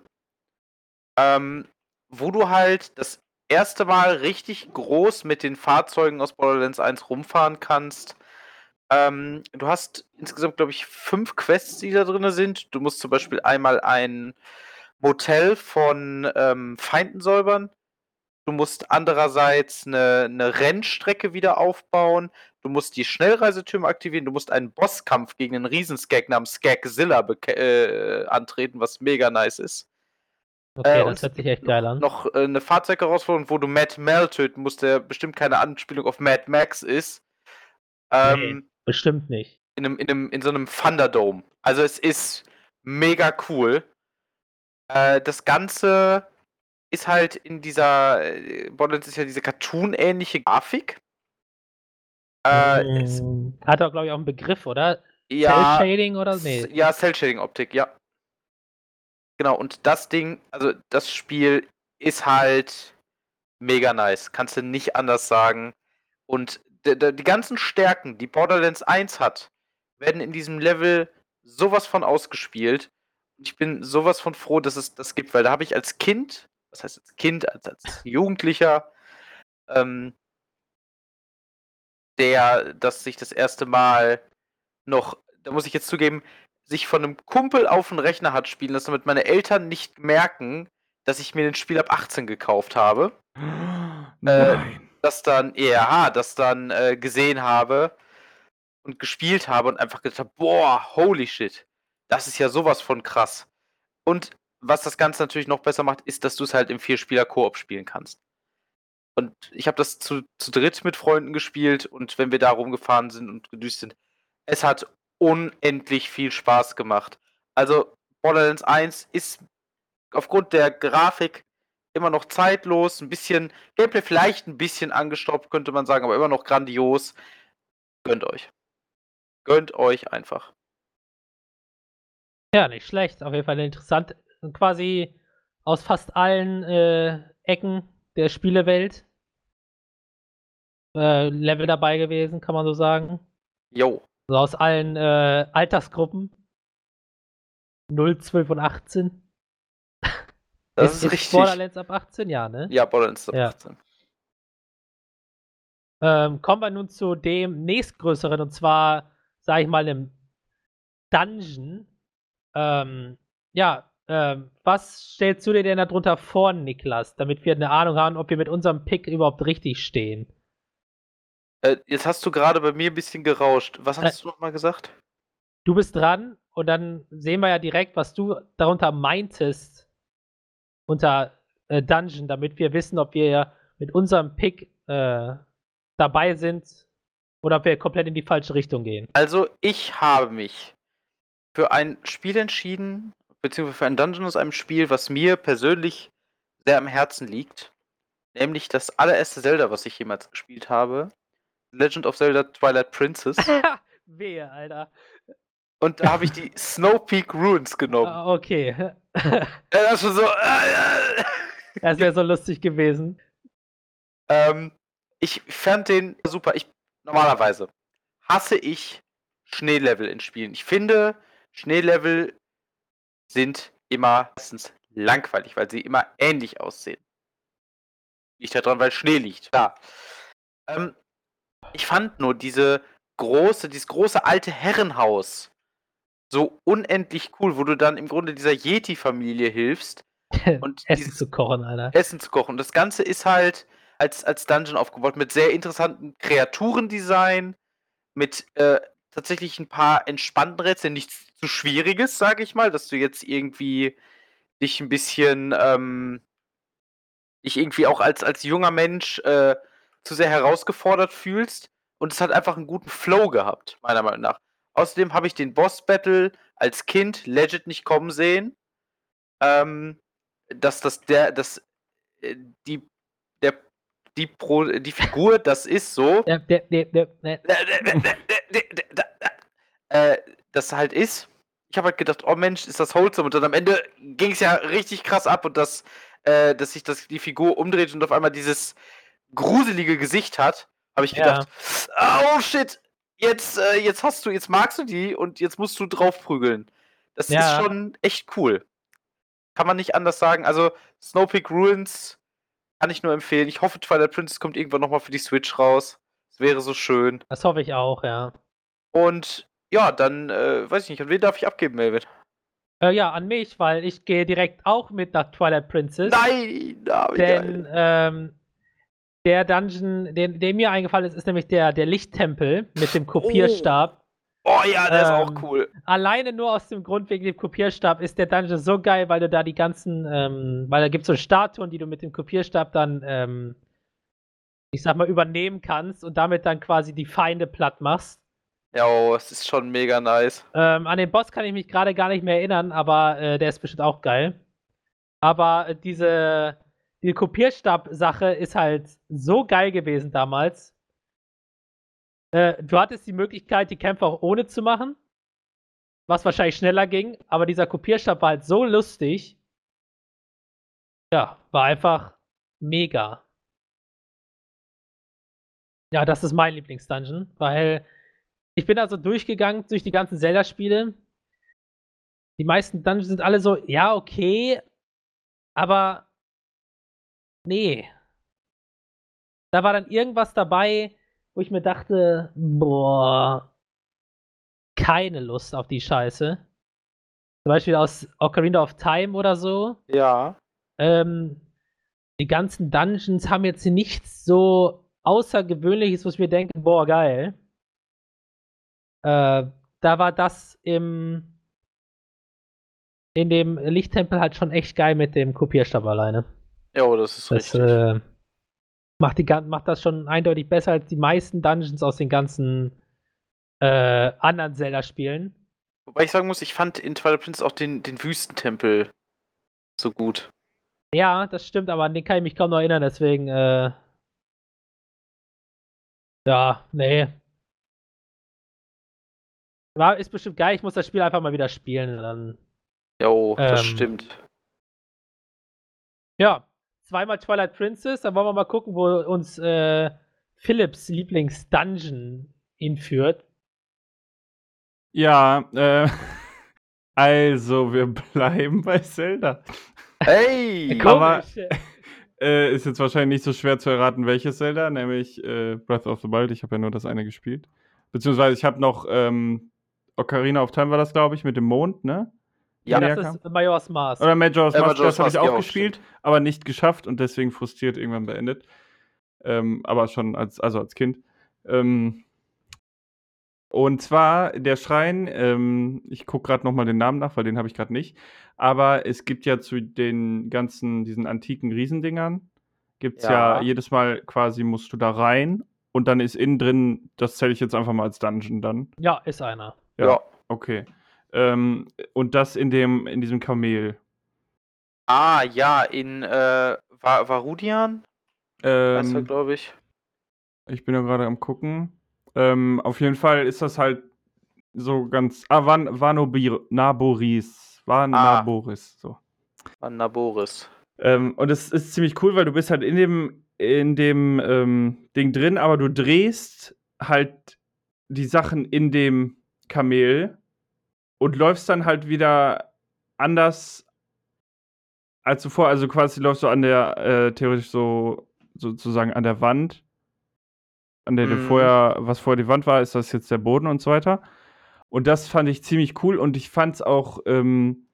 ähm, wo du halt das erste Mal richtig groß mit den Fahrzeugen aus Borderlands 1 rumfahren kannst. Ähm, du hast insgesamt, glaube ich, fünf Quests, die da drin sind. Du musst zum Beispiel einmal ein Motel von ähm, Feinden säubern. Du musst andererseits eine, eine Rennstrecke wieder aufbauen. Du musst die Schnellreisetürme aktivieren. Du musst einen Bosskampf gegen einen Riesenskag namens Skagzilla äh, antreten, was mega nice ist. Okay, äh, das hört sich echt geil an. Noch äh, eine Fahrzeugherausforderung, wo du Matt Mel töten musst, der bestimmt keine Anspielung auf Mad Max ist. Ähm, nee, bestimmt nicht. In, einem, in, einem, in so einem Thunderdome. Also es ist mega cool. Äh, das Ganze ist halt in dieser, äh, Borderlands ist ja diese Cartoon-ähnliche Grafik. Äh, Hm, Hat er, glaube ich, auch einen Begriff, oder? ja, Cell Shading oder? Nee. ja, Cell-Shading-Optik, ja. Genau, und das Ding, also das Spiel ist halt mega nice. Kannst du nicht anders sagen. Und die ganzen Stärken, die Borderlands 1 hat, werden in diesem Level sowas von ausgespielt. Und ich bin sowas von froh, dass es das gibt, weil da habe ich als Kind, was heißt als Kind, als, als Jugendlicher, ähm, der das sich das erste Mal noch, da muss ich jetzt zugeben, sich von einem Kumpel auf den Rechner hat spielen lassen, damit meine Eltern nicht merken, dass ich mir den Spiel ab 18 gekauft habe. [GASPS] Nein. Das dann, ja, das dann äh, gesehen habe und gespielt habe und einfach gedacht habe, boah, holy shit, das ist ja sowas von krass. Und was das Ganze natürlich noch besser macht, ist, dass du es halt im Vierspieler-Koop spielen kannst. Und ich habe das zu, zu dritt mit Freunden gespielt und wenn wir da rumgefahren sind und gedüst sind, es hat unendlich viel Spaß gemacht. Also Borderlands 1 ist aufgrund der Grafik immer noch zeitlos, ein bisschen Gameplay vielleicht ein bisschen angestaubt, könnte man sagen, aber immer noch grandios. Gönnt euch. Gönnt euch einfach. Ja, nicht schlecht. Auf jeden Fall interessant. Quasi aus fast allen äh, Ecken der Spielewelt äh, Level dabei gewesen, kann man so sagen. Jo. Also aus allen äh, Altersgruppen. 0, 12 und 18. [LAUGHS] Das ist, richtig. Borderlands ab 18, ja, ne? Ja, Borderlands ab Ja. 18. Ähm, kommen wir nun zu dem nächstgrößeren und zwar, sag ich mal, einem Dungeon. Ähm, ja, ähm, was stellst du dir denn darunter vor, Niklas, damit wir eine Ahnung haben, ob wir mit unserem Pick überhaupt richtig stehen? Äh, jetzt hast du gerade bei mir ein bisschen gerauscht. Was Äh. hast du nochmal gesagt? Du bist dran und dann sehen wir ja direkt, was du darunter meintest unter äh, Dungeon, damit wir wissen, ob wir mit unserem Pick äh, dabei sind oder ob wir komplett in die falsche Richtung gehen. Also, ich habe mich für ein Spiel entschieden, beziehungsweise für ein Dungeon aus einem Spiel, was mir persönlich sehr am Herzen liegt. Nämlich das allererste Zelda, was ich jemals gespielt habe. Legend of Zelda Twilight Princess. [LAUGHS] Wehe, Alter. Und da habe ich die [LAUGHS] Snow Peak Ruins genommen. Ah, okay. [LAUGHS] Das schon so. Äh, äh. Das wäre so lustig gewesen. Ähm, ich fand den super. Ich normalerweise hasse ich Schneelevel in Spielen. Ich finde, Schneelevel sind immer meistens langweilig, weil sie immer ähnlich aussehen. Liegt daran, weil Schnee liegt. Ja. Ähm, ich fand nur diese große, dieses große alte Herrenhaus so unendlich cool, wo du dann im Grunde dieser Yeti-Familie hilfst [LAUGHS] Und Essen zu kochen, Alter. Essen zu kochen. Das Ganze ist halt als, als Dungeon aufgebaut mit sehr interessanten Kreaturendesign, mit äh, tatsächlich ein paar entspannten Rätseln, nichts zu schwieriges, sage ich mal, dass du jetzt irgendwie dich ein bisschen, ähm, dich irgendwie auch als, als junger Mensch äh, zu sehr herausgefordert fühlst. Und es hat einfach einen guten Flow gehabt, meiner Meinung nach. Außerdem habe ich den Boss-Battle als Kind legit nicht kommen sehen. Ähm, dass das der, das, äh, die, der, die, Pro, die Figur, das ist so, äh, das halt ist. Ich habe halt gedacht, oh Mensch, ist das wholesome. Und dann am Ende ging es ja richtig krass ab und das, äh, dass sich das, die Figur umdreht und auf einmal dieses gruselige Gesicht hat, habe ich Ja. gedacht, oh shit, jetzt, äh, jetzt hast du, jetzt magst du die und jetzt musst du drauf prügeln. Das Ja. ist schon echt cool. Kann man nicht anders sagen. Also, Snowpeak Ruins kann ich nur empfehlen. Ich hoffe, Twilight Princess kommt irgendwann nochmal für die Switch raus. Das wäre so schön. das hoffe ich auch, ja. Und ja, dann äh, weiß ich nicht, an wen darf ich abgeben, Melvin? Äh, ja, an mich, weil ich gehe direkt auch mit nach Twilight Princess. Nein, da Denn ähm, der Dungeon, der, der mir eingefallen ist, ist nämlich der, der Lichttempel mit dem Kopierstab. Oh ja, der ist ähm, auch cool. Alleine nur aus dem Grund wegen dem Kopierstab ist der Dungeon so geil, weil du da die ganzen, ähm, weil da gibt es so Statuen, die du mit dem Kopierstab dann, ähm, ich sag mal, übernehmen kannst und damit dann quasi die Feinde platt machst. Ja, oh, es ist schon mega nice. Ähm, an den Boss kann ich mich gerade gar nicht mehr erinnern, aber äh, der ist bestimmt auch geil. Aber äh, diese, die Kopierstab-Sache ist halt so geil gewesen damals. Äh, du hattest die Möglichkeit, die Kämpfe auch ohne zu machen, was wahrscheinlich schneller ging, aber dieser Kopierstab war halt so lustig. Ja, war einfach mega. Ja, das ist mein Lieblingsdungeon, weil ich bin also durchgegangen durch die ganzen Zelda-Spiele. Die meisten Dungeons sind alle so, ja, okay, aber nee. Da war dann irgendwas dabei, wo ich mir dachte, boah, keine Lust auf die Scheiße. Zum Beispiel aus Ocarina of Time oder so. Ja. Ähm, die ganzen Dungeons haben jetzt nichts so Außergewöhnliches, wo ich mir denke, boah, geil. Äh, da war das im in dem Lichttempel halt schon echt geil mit dem Kopierstab alleine. Ja, das ist das, richtig. Äh, macht, die, macht das schon eindeutig besser als die meisten Dungeons aus den ganzen äh, anderen Zelda-Spielen. Wobei ich sagen muss, ich fand in Twilight Princess auch den, den Wüstentempel so gut. Ja, das stimmt, aber an den kann ich mich kaum noch erinnern, deswegen, äh, ja, nee. War, ist bestimmt geil, ich muss das Spiel einfach mal wieder spielen. Dann, jo, das ähm, stimmt. Ja, zweimal Twilight Princess, dann wollen wir mal gucken, wo uns äh, Philips Lieblings-Dungeon hinführt. Ja, äh, [LAUGHS] also wir bleiben bei Zelda. Hey! [LAUGHS] Aber [LAUGHS] äh, ist jetzt wahrscheinlich nicht so schwer zu erraten, welches Zelda, nämlich äh, Breath of the Wild. Ich habe ja nur das eine gespielt. Beziehungsweise ich habe noch ähm, Ocarina of Time war das, glaube ich, mit dem Mond, ne? Ja, das ist Majora's Mask. Oder Majora's Mask, Majora's das habe ich auch gespielt, stimmt. aber nicht geschafft und deswegen frustriert irgendwann beendet. Ähm, aber schon als, also als Kind. Ähm, und zwar der Schrein, ähm, ich gucke gerade nochmal den Namen nach, weil den habe ich gerade nicht. Aber es gibt ja zu den ganzen, diesen antiken Riesendingern, gibt es ja. ja. jedes Mal quasi, musst du da rein und dann ist innen drin, das zähle ich jetzt einfach mal als Dungeon dann. Ja, ist einer. Ja, ja. okay. Ähm, und das in dem, in diesem Kamel. Ah, ja, in äh, Varudian? Ähm, glaube ich. Ich bin ja gerade am gucken. Ähm, auf jeden Fall ist das halt so ganz. Ah, Van, Vanoboris. Vanaboris. Ah. So. Vanaboris. Ähm, und es ist ziemlich cool, weil du bist halt in dem, in dem ähm, Ding drin, aber du drehst halt die Sachen in dem Kamel und läufst dann halt wieder anders als zuvor. Also quasi läufst du an der, äh, theoretisch so sozusagen an der Wand, an der mhm. du vorher, was vorher die Wand war, ist das jetzt der Boden und so weiter. Und das fand ich ziemlich cool und ich fand es auch ähm,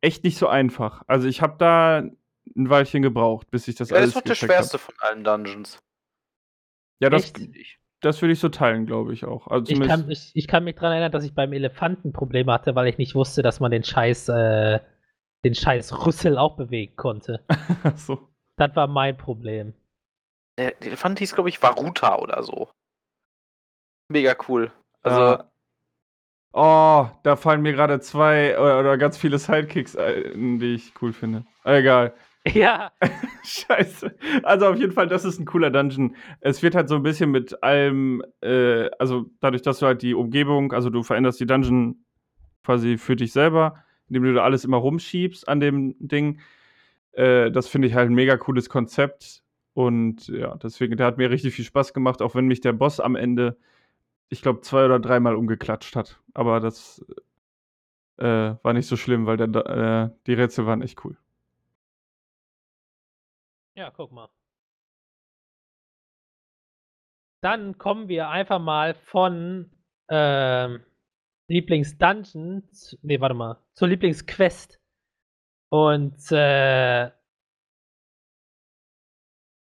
echt nicht so einfach. Also ich habe da ein Weilchen gebraucht, bis ich das ja, alles. Das war der schwerste hab. von allen Dungeons. Ja, das, das würde ich so teilen, glaube ich auch. Also ich, kann, ich, ich, kann, mich daran erinnern, dass ich beim Elefanten Probleme hatte, weil ich nicht wusste, dass man den Scheiß, äh, den Scheiß Rüssel auch bewegen konnte. [LAUGHS] so. Das war mein Problem. Der Elefant hieß, glaube ich, Varuta oder so. Mega cool. Also. Ja. Oh, da fallen mir gerade zwei oder, oder, ganz viele Sidekicks ein, die ich cool finde. Egal. Ja. [LAUGHS] Scheiße. Also auf jeden Fall, das ist ein cooler Dungeon. Es wird halt so ein bisschen mit allem, äh, also dadurch, dass du halt die Umgebung, also du veränderst die Dungeon quasi für dich selber, indem du da alles immer rumschiebst an dem Ding. Äh, das finde ich halt ein mega cooles Konzept. Und ja, deswegen, der hat mir richtig viel Spaß gemacht, auch wenn mich der Boss am Ende, ich glaube, zwei oder dreimal umgeklatscht hat. Aber das äh, war nicht so schlimm, weil der, äh, die Rätsel waren echt cool. Ja, guck mal. Dann kommen wir einfach mal von ähm, Lieblingsdungeon, nee, warte mal, zur Lieblingsquest. Und äh,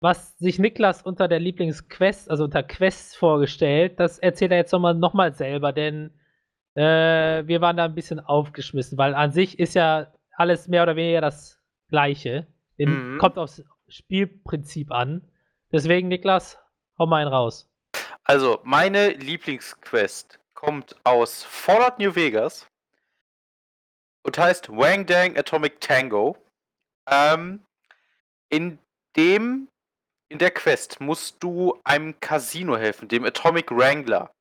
was sich Niklas unter der Lieblingsquest, also unter Quests vorgestellt, das erzählt er jetzt nochmal noch mal selber, denn äh, wir waren da ein bisschen aufgeschmissen, weil an sich ist ja alles mehr oder weniger das Gleiche. Mhm. Kommt aufs Spielprinzip an. Deswegen, Niklas, hau mal einen raus. Also, meine Lieblingsquest kommt aus Fallout New Vegas und heißt Wang Dang Atomic Tango. Ähm, in dem in der Quest musst du einem Casino helfen, dem Atomic Wrangler,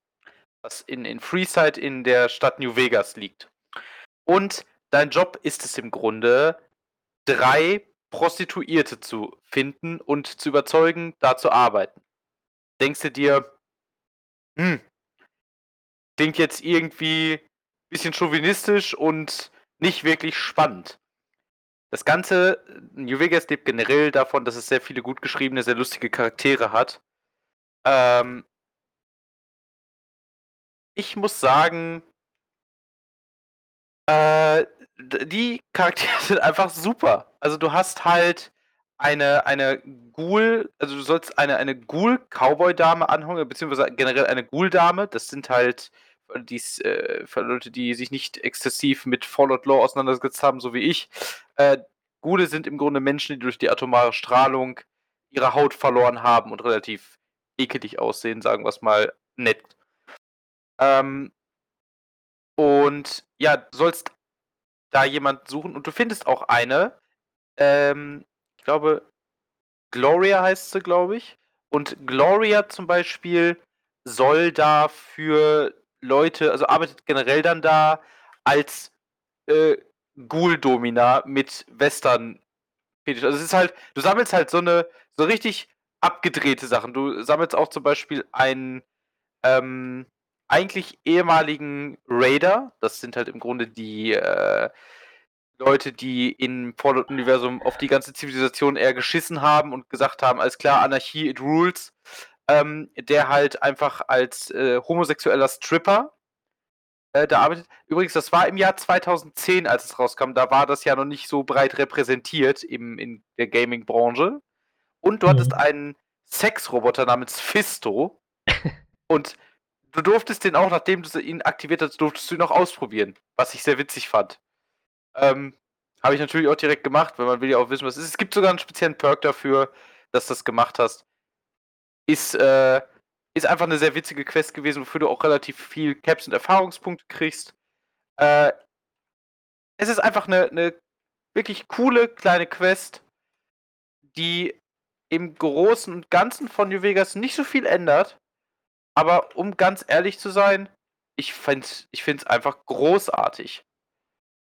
was in, in Freeside in der Stadt New Vegas liegt. Und dein Job ist es im Grunde, drei Prostituierte zu finden und zu überzeugen, da zu arbeiten. Denkst du dir, hm, klingt jetzt irgendwie ein bisschen chauvinistisch und nicht wirklich spannend. Das Ganze, New Vegas lebt generell davon, dass es sehr viele gut geschriebene, sehr lustige Charaktere hat. Ähm, ich muss sagen, äh, die Charaktere [LAUGHS] sind einfach super. Also du hast halt eine, eine Ghoul, also du sollst eine, eine Ghoul-Cowboy-Dame anhängen, beziehungsweise generell eine Ghoul-Dame. Das sind halt dies, äh, Leute, die sich nicht exzessiv mit Fallout Law auseinandergesetzt haben, so wie ich. Äh, Ghule sind im Grunde Menschen, die durch die atomare Strahlung ihre Haut verloren haben und relativ ekelig aussehen, sagen wir es mal nett. Ähm, und ja, du sollst da jemand suchen und du findest auch eine. Ähm, ich glaube, Gloria heißt sie, glaube ich. Und Gloria zum Beispiel soll da für Leute, also arbeitet generell dann da als äh, Ghoul-Domina mit Western. Also es ist halt, du sammelst halt so eine, so richtig abgedrehte Sachen. Du sammelst auch zum Beispiel einen ähm, eigentlich ehemaligen Raider. Das sind halt im Grunde die äh, Leute, die im Fallout-Universum auf die ganze Zivilisation eher geschissen haben und gesagt haben, alles klar, Anarchie, it rules ähm, der halt einfach als äh, homosexueller Stripper äh, da arbeitet. Übrigens, das war im Jahr 2010, als es rauskam. Da war das ja noch nicht so breit repräsentiert im, in der Gaming-Branche. Und du mhm. hattest einen Sexroboter namens Fisto. [LAUGHS] und du durftest den auch, nachdem du ihn aktiviert hast, durftest du ihn auch ausprobieren. Was ich sehr witzig fand. Ähm, habe ich natürlich auch direkt gemacht, weil man will ja auch wissen, was es ist. Es gibt sogar einen speziellen Perk dafür, dass du das gemacht hast ist, äh, ist einfach eine sehr witzige Quest gewesen, wofür du auch relativ viel Caps und Erfahrungspunkte kriegst. Äh, es ist einfach eine, eine wirklich coole kleine Quest, die im Großen und Ganzen von New Vegas nicht so viel ändert. Aber um ganz ehrlich zu sein, ich finde es ich einfach großartig.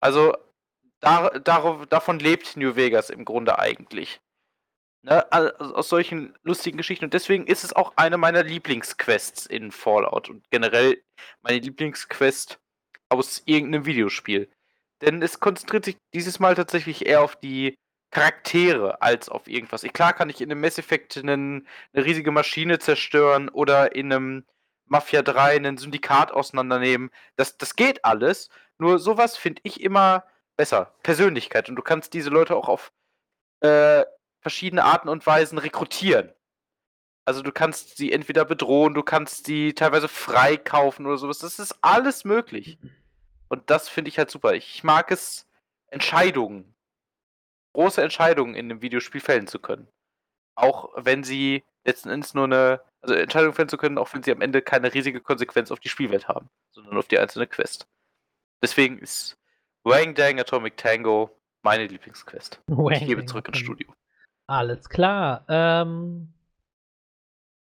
Also, da, darauf, davon lebt New Vegas im Grunde eigentlich. Ne, aus solchen lustigen Geschichten. Und deswegen ist es auch eine meiner Lieblingsquests in Fallout und generell meine Lieblingsquest aus irgendeinem Videospiel. Denn es konzentriert sich dieses Mal tatsächlich eher auf die Charaktere als auf irgendwas. Klar kann ich in einem Mass Effect einen, eine riesige Maschine zerstören oder in einem Mafia 3 einen Syndikat auseinandernehmen. Das, das geht alles. Nur sowas finde ich immer besser. Persönlichkeit. Und du kannst diese Leute auch auf äh, verschiedene Arten und Weisen rekrutieren. Also du kannst sie entweder bedrohen, du kannst sie teilweise freikaufen oder sowas. Das ist alles möglich. Und das finde ich halt super. Ich mag es, Entscheidungen, große Entscheidungen in einem Videospiel fällen zu können. Auch wenn sie letzten Endes nur eine, also Entscheidungen fällen zu können, auch wenn sie am Ende keine riesige Konsequenz auf die Spielwelt haben, sondern auf die einzelne Quest. Deswegen ist Wang Dang Atomic Tango meine Lieblingsquest. Ich gebe zurück ins Studio. Alles klar. Ähm,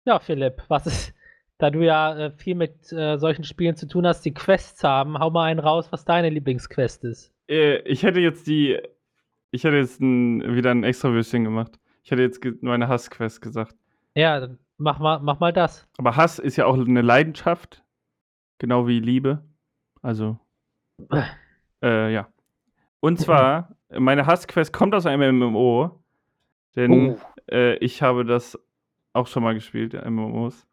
ja, Philipp, was ist, da du ja äh, viel mit äh, solchen Spielen zu tun hast, die Quests haben, hau mal einen raus, was deine Lieblingsquest ist. Äh, ich hätte jetzt die, ich hätte jetzt ein, wieder ein extra Würstchen gemacht. Ich hätte jetzt nur eine Hassquest gesagt. Ja, dann mach mal, mach mal das. Aber Hass ist ja auch eine Leidenschaft, genau wie Liebe. Also, [SIGHS] äh, ja. Und zwar, meine Hassquest kommt aus einem MMO denn oh. äh, ich habe das auch schon mal gespielt, MMOs.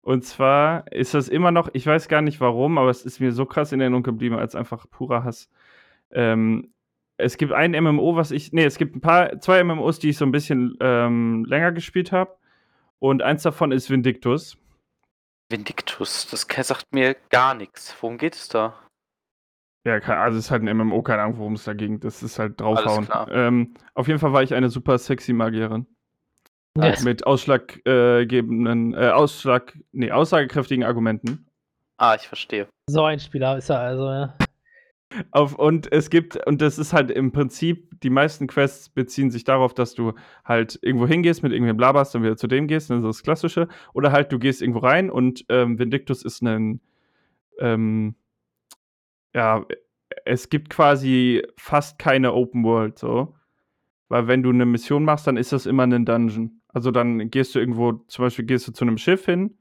Und zwar ist das immer noch, ich weiß gar nicht warum, aber es ist mir so krass in Erinnerung geblieben, als einfach purer Hass. Ähm, es gibt ein MMO, was ich, nee, es gibt ein paar, zwei MMOs, die ich so ein bisschen ähm, länger gespielt habe. Und eins davon ist Vindictus. Vindictus, das sagt mir gar nichts. Worum geht es da? Ja, also es ist halt ein MMO, keine Ahnung, worum es da ging. Das ist halt draufhauen. Ähm, auf jeden Fall war ich eine super sexy Magierin. Yes. Mit ausschlaggebenden, äh, Ausschlag, nee, aussagekräftigen Argumenten. Ah, ich verstehe. So ein Spieler ist er also, ja. Auf, und es gibt, und das ist halt im Prinzip, die meisten Quests beziehen sich darauf, dass du halt irgendwo hingehst, mit irgendwem blaberst, dann wieder zu dem gehst, das ist das Klassische. Oder halt du gehst irgendwo rein und ähm, Vindictus ist ein, ähm, ja, es gibt quasi fast keine Open World so. Weil wenn du eine Mission machst, dann ist das immer ein Dungeon. Also dann gehst du irgendwo, zum Beispiel gehst du zu einem Schiff hin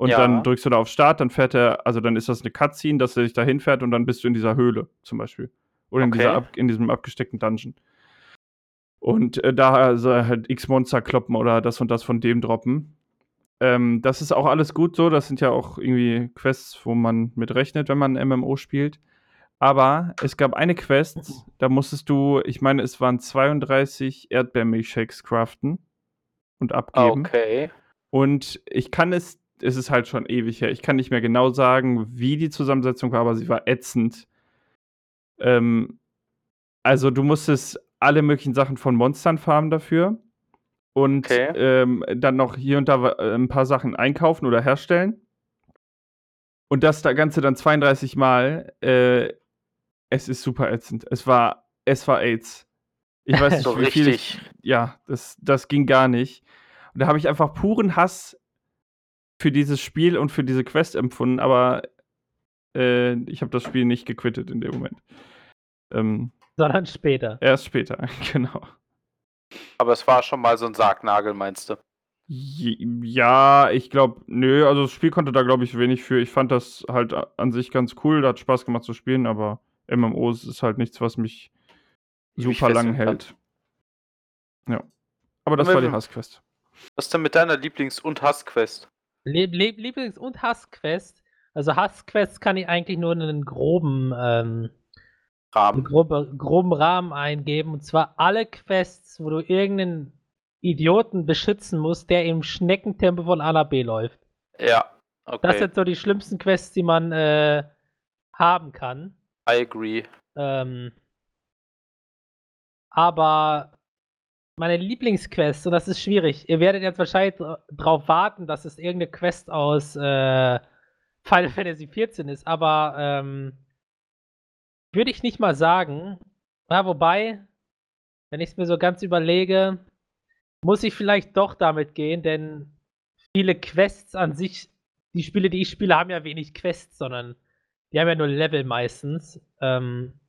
und ja. dann drückst du da auf Start, dann fährt er, also dann ist das eine Cutscene, dass er dich da hinfährt und dann bist du in dieser Höhle zum Beispiel. Oder in, dieser in diesem abgesteckten Dungeon. Und äh, da also halt X Monster kloppen oder das und das von dem droppen. Ähm, das ist auch alles gut so. Das sind ja auch irgendwie Quests, wo man mit rechnet, wenn man ein MMO spielt. Aber es gab eine Quest, da musstest du, ich meine, es waren 32 Erdbeermilchshakes craften und abgeben. Okay. Und ich kann es es ist halt schon ewig her. Ich kann nicht mehr genau sagen, wie die Zusammensetzung war, aber sie war ätzend. Ähm, also du musstest alle möglichen Sachen von Monstern farmen dafür und okay. ähm, dann noch hier und da äh, ein paar Sachen einkaufen oder herstellen. Und das Ganze dann 32 Mal. Äh, es ist super ätzend. Es war, es war AIDS. Ich weiß [LAUGHS] nicht, so wie viel ich, Ja, das, das ging gar nicht. Und da habe ich einfach puren Hass für dieses Spiel und für diese Quest empfunden, aber äh, ich habe das Spiel nicht gequittet in dem Moment. Ähm, Sondern später. Erst später, [LAUGHS] genau. Aber es war schon mal so ein Sargnagel, meinst du? Ja, ich glaube, nö, also das Spiel konnte da, glaube ich, wenig für. Ich fand das halt an sich ganz cool, da hat Spaß gemacht zu spielen, aber MMOs ist halt nichts, was mich super mich lang hält. Ja. Aber das war die Hassquest. Was ist denn mit deiner Lieblings- und Hassquest? Lieb Lieb Lieblings- und Hassquest. Also Hassquest kann ich eigentlich nur in einen groben ähm, Rahmen. Grobe, groben Rahmen eingeben. Und zwar alle Quests, wo du irgendeinen Idioten beschützen musst, der im Schneckentempo von A nach B läuft. Ja, okay. Das sind so die schlimmsten Quests, die man äh, haben kann. I agree. Ähm, aber meine Lieblingsquest, und das ist schwierig. Ihr werdet jetzt wahrscheinlich darauf warten, dass es irgendeine Quest aus äh, Final Fantasy XIV ist, aber ähm, würde ich nicht mal sagen. Ja, wobei, wenn ich es mir so ganz überlege, muss ich vielleicht doch damit gehen, denn viele Quests an sich, die Spiele, die ich spiele, haben ja wenig Quests, sondern die haben ja nur Level meistens. Ähm,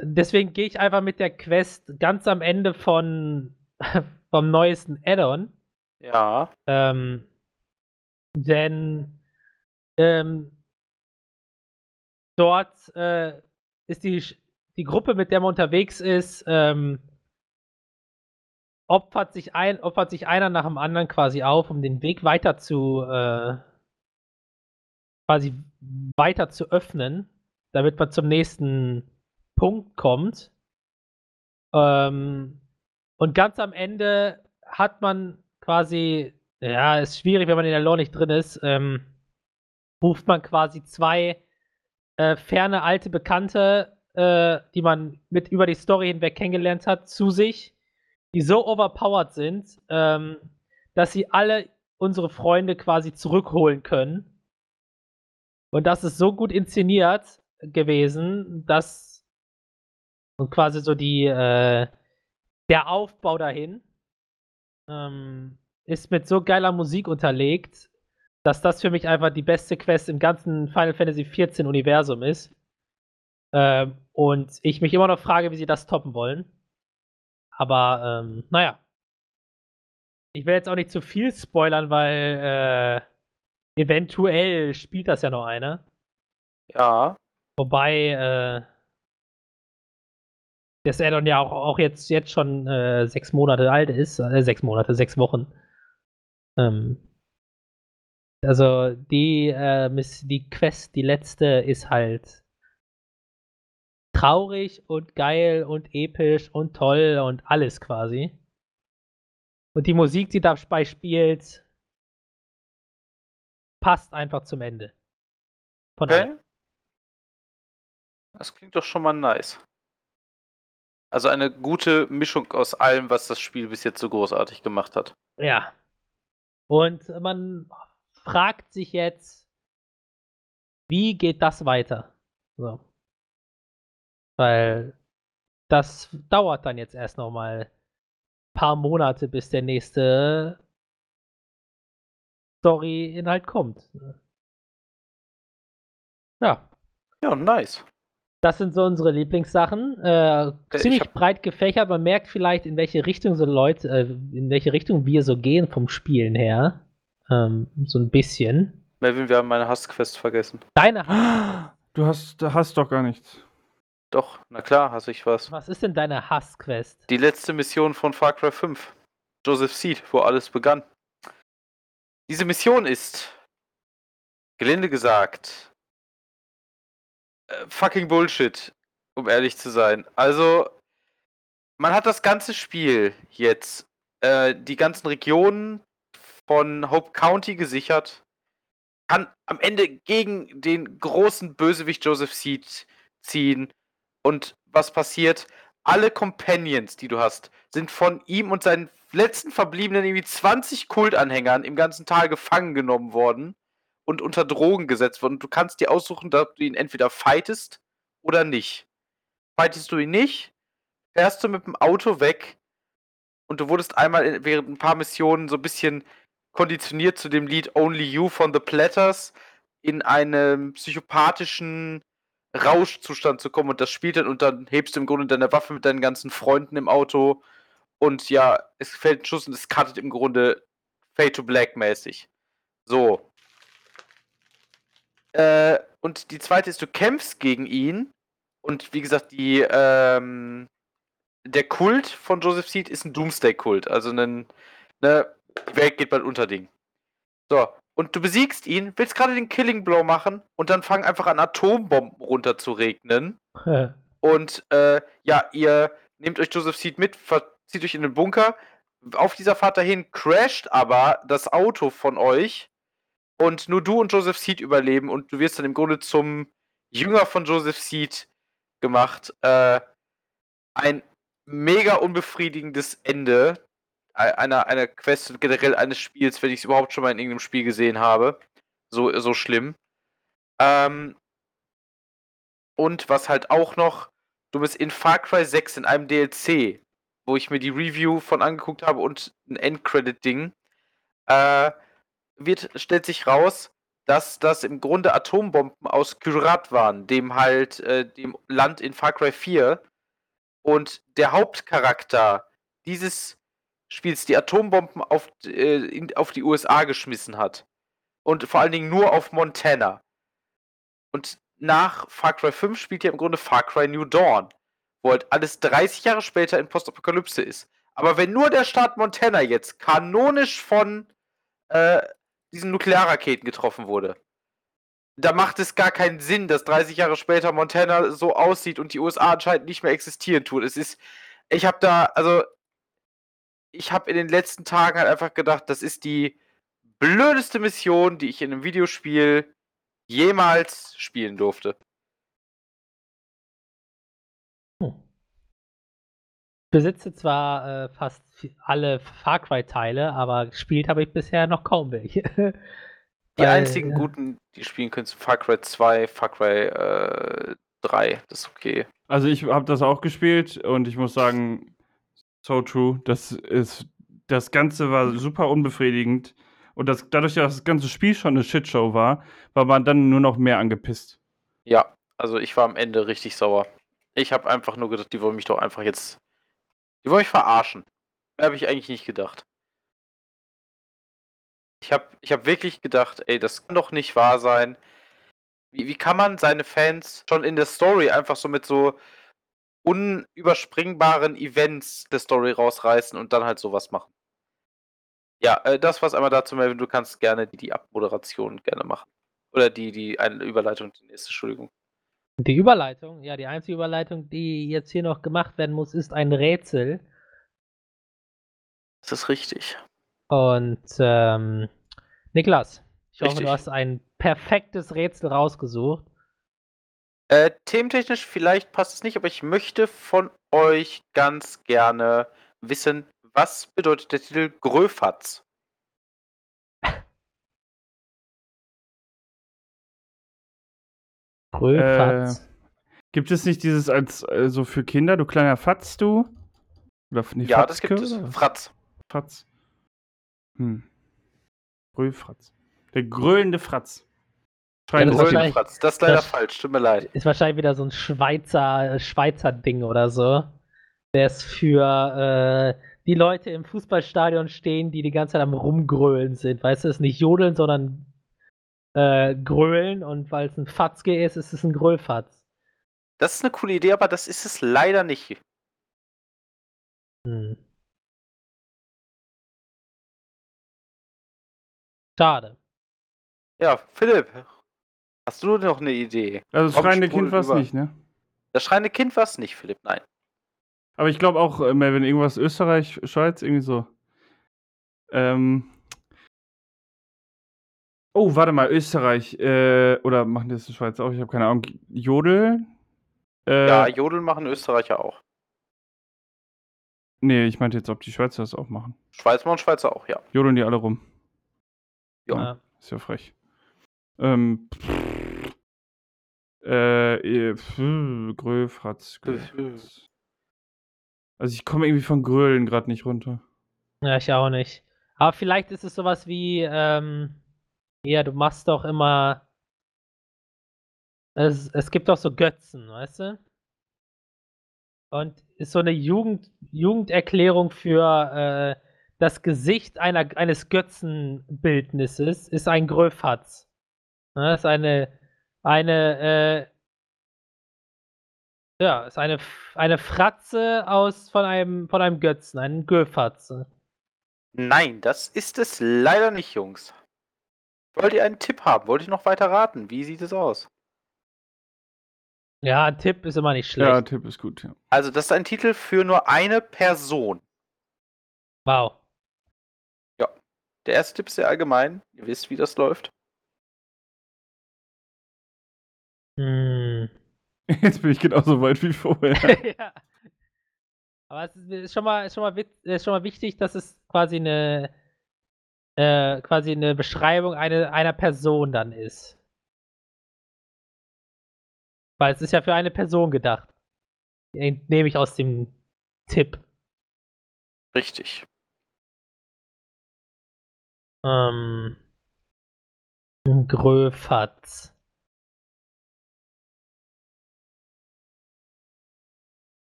deswegen gehe ich einfach mit der Quest ganz am Ende von [LAUGHS] vom neuesten Add-on. Ja. Ähm, denn ähm, dort äh, ist die, die Gruppe, mit der man unterwegs ist, ähm, opfert sich ein, opfert sich einer nach dem anderen quasi auf, um den Weg weiter zu äh, quasi weiter zu öffnen, damit man zum nächsten Punkt kommt. Ähm, und ganz am Ende hat man quasi, ja, ist schwierig, wenn man in der Lore nicht drin ist, ähm, ruft man quasi zwei äh, ferne alte Bekannte, äh, die man mit über die Story hinweg kennengelernt hat, zu sich, die so overpowered sind, ähm, dass sie alle unsere Freunde quasi zurückholen können. Und das ist so gut inszeniert gewesen, dass und quasi so die, äh, der Aufbau dahin ähm, ist mit so geiler Musik unterlegt, dass das für mich einfach die beste Quest im ganzen Final Fantasy XIV Universum ist. Ähm, und ich mich immer noch frage, wie sie das toppen wollen. Aber, ähm, naja. Ich will jetzt auch nicht zu viel spoilern, weil äh, eventuell spielt das ja noch einer. Ja. Wobei, äh, das Addon ja auch, auch jetzt, jetzt schon äh, sechs Monate alt ist. Äh, sechs Monate, sechs Wochen. Ähm, also die, äh, die Quest, die letzte, ist halt traurig und geil und episch und toll und alles quasi. Und die Musik, die dabei spielt, passt einfach zum Ende. Von okay. Allem. Das klingt doch schon mal nice. Also eine gute Mischung aus allem, was das Spiel bis jetzt so großartig gemacht hat. Ja. Und man fragt sich jetzt, wie geht das weiter? So. Weil das dauert dann jetzt erst noch mal paar Monate, bis der nächste Story-Inhalt kommt. Ja. Ja, nice. Das sind so unsere Lieblingssachen. Äh, Äh, ziemlich hab- breit gefächert. Man merkt vielleicht, in welche Richtung so Leute, äh, in welche Richtung wir so gehen vom Spielen her. Ähm, so ein bisschen. Melvin, wir haben meine Hassquest vergessen. Deine Hass Du hast, du hast doch gar nichts. Doch, na klar, hasse ich was. Was ist denn deine Hassquest? Die letzte Mission von Far Cry 5. Joseph Seed, wo alles begann. Diese Mission ist, gelinde gesagt, fucking Bullshit, um ehrlich zu sein. Also, man hat das ganze Spiel jetzt, äh, die ganzen Regionen von Hope County gesichert, kann am Ende gegen den großen Bösewicht Joseph Seed ziehen. Und was passiert? Alle Companions, die du hast, sind von ihm und seinen letzten verbliebenen irgendwie 20 Kultanhängern im ganzen Tal gefangen genommen worden und unter Drogen gesetzt worden. Du kannst dir aussuchen, dass du ihn entweder fightest oder nicht. Fightest du ihn nicht, fährst du mit dem Auto weg und du wurdest einmal in, während ein paar Missionen so ein bisschen konditioniert zu dem Lied Only You von The Platters in einem psychopathischen Rauschzustand zu kommen und das spielt dann und dann hebst du im Grunde deine Waffe mit deinen ganzen Freunden im Auto und ja, es fällt ein Schuss und es cuttet im Grunde Fade to Black mäßig. So. Äh, und die zweite ist, du kämpfst gegen ihn und wie gesagt, die, ähm, der Kult von Joseph Seed ist ein Doomsday-Kult, also ein, ne, die Welt geht bald unter Ding. So, und du besiegst ihn, willst gerade den Killing Blow machen und dann fangen einfach an Atombomben runter zu regnen. [LAUGHS] Und äh, ja, ihr nehmt euch Joseph Seed mit, verzieht euch in den Bunker. Auf dieser Fahrt dahin crasht aber das Auto von euch. Und nur du und Joseph Seed überleben. Und du wirst dann im Grunde zum Jünger von Joseph Seed gemacht. Äh, ein mega unbefriedigendes Ende e- einer, einer Quest und generell eines Spiels, wenn ich es überhaupt schon mal in irgendeinem Spiel gesehen habe. So, so schlimm. Ähm, und was halt auch noch, du bist in Far Cry 6 in einem DLC, wo ich mir die Review von angeguckt habe und ein Endcredit-Ding, äh, wird, stellt sich raus, dass das im Grunde Atombomben aus Kyrat waren, dem halt, äh, dem Land in Far Cry 4. Und der Hauptcharakter dieses Spiels die Atombomben auf, äh, in, auf die USA geschmissen hat. Und vor allen Dingen nur auf Montana. Und nach Far Cry 5 spielt ja im Grunde Far Cry New Dawn, wo halt alles 30 Jahre später in Postapokalypse ist. Aber wenn nur der Staat Montana jetzt kanonisch von äh, diesen Nuklearraketen getroffen wurde, da macht es gar keinen Sinn, dass 30 Jahre später Montana so aussieht und die USA anscheinend nicht mehr existieren tut. Es ist, ich habe da, also, ich habe in den letzten Tagen halt einfach gedacht, das ist die blödeste Mission, die ich in einem Videospiel jemals spielen durfte. Besitze zwar äh, fast alle Far Cry-Teile, aber gespielt habe ich bisher noch kaum welche. [LAUGHS] Die Weil, einzigen äh, guten, die spielen können, sind Far Cry 2, Far Cry äh, 3. Das ist okay. Also ich habe das auch gespielt und ich muss sagen, so true. Das ist, das Ganze war super unbefriedigend. Und das, dadurch, dass das ganze Spiel schon eine Shitshow war, war man dann nur noch mehr angepisst. Ja, also ich war am Ende richtig sauer. Ich habe einfach nur gedacht, die wollen mich doch einfach jetzt. Die wollen mich verarschen. Mehr habe ich eigentlich nicht gedacht. Ich habe ich hab wirklich gedacht, ey, das kann doch nicht wahr sein. Wie, wie kann man seine Fans schon in der Story einfach so mit so unüberspringbaren Events der Story rausreißen und dann halt sowas machen? Ja, äh, das war's einmal dazu, Melvin. Du kannst gerne die, die Abmoderation gerne machen. Oder die, die eine Überleitung, die nächste, Entschuldigung. Die Überleitung, ja, die einzige Überleitung, die jetzt hier noch gemacht werden muss, ist ein Rätsel. Das ist richtig. Und ähm, Niklas, ich hoffe, Richtig. du hast ein perfektes Rätsel rausgesucht. Äh, thementechnisch vielleicht passt es nicht, aber ich möchte von euch ganz gerne wissen, was bedeutet der Titel Gröfatz? Gröfatz. Gibt es nicht dieses als äh, so für Kinder, du kleiner Fatz, du? Oder nee, Ja, das gibt es. oder? Fratz. Fatz. Hm. Gröfratz. Der grölende Fratz. Ja, das ist Fratz. Das ist leider das- falsch. Tut mir leid. Ist wahrscheinlich wieder so ein Schweizer, Schweizer Ding oder so. Der ist für äh, die Leute im Fußballstadion stehen, die die ganze Zeit am Rumgrölen sind. Weißt du, es ist nicht Jodeln, sondern äh, Grölen. Und weil es ein Fatzke ist, ist es ein Grölfatz. Das ist eine coole Idee, aber das ist es leider nicht. Hm. Schade. Ja, Philipp, hast du noch eine Idee? Also das Komm, schreiende Kind war es nicht, ne? Das schreiende Kind war es nicht, Philipp, nein. Aber ich glaube auch, äh, Melvin, irgendwas Österreich, Schweiz, irgendwie so. Ähm. Oh, warte mal, Österreich. Äh, oder machen die das in Schweiz auch? Ich habe keine Ahnung. Jodel? Äh, Ja, Jodeln machen Österreicher auch. nee, ich meinte jetzt, ob die Schweizer das auch machen. Schweiz machen Schweizer auch, ja. Jodeln die alle rum. Ja. Ja. Ist ja frech. Ähm. pff, Äh, Gröfratz. Gröfratz. Also ich komme irgendwie von Grölen gerade nicht runter. Ja, ich auch nicht. Aber vielleicht ist es sowas wie, ähm, ja, du machst doch immer. Es, es gibt doch so Götzen, weißt du? Und ist so eine Jugend, Jugenderklärung für äh, das Gesicht einer, eines Götzenbildnisses ist ein Gröfatz. Ne, ist eine, eine, äh, ja, ist eine, eine Fratze aus von einem, von einem Götzen, ein Göfatze. Nein, das ist es leider nicht, Jungs. Wollt ihr einen Tipp haben? Wollt ihr noch weiter raten? Wie sieht es aus? Ja, ein Tipp ist immer nicht schlecht. Ja, Tipp ist gut, ja. Also, das ist ein Titel für nur eine Person. Wow. Der erste Tipp ist sehr allgemein. Ihr wisst, wie das läuft. Hm. [LAUGHS] Jetzt bin ich genauso weit wie vorher. [LAUGHS] ja. Aber es ist, schon mal, ist, schon mal, ist schon mal wichtig, dass es quasi eine, äh, quasi eine Beschreibung eine, einer Person dann ist. Weil es ist ja für eine Person gedacht. Nehme ich aus dem Tipp. Richtig. Ähm, Gröfatz.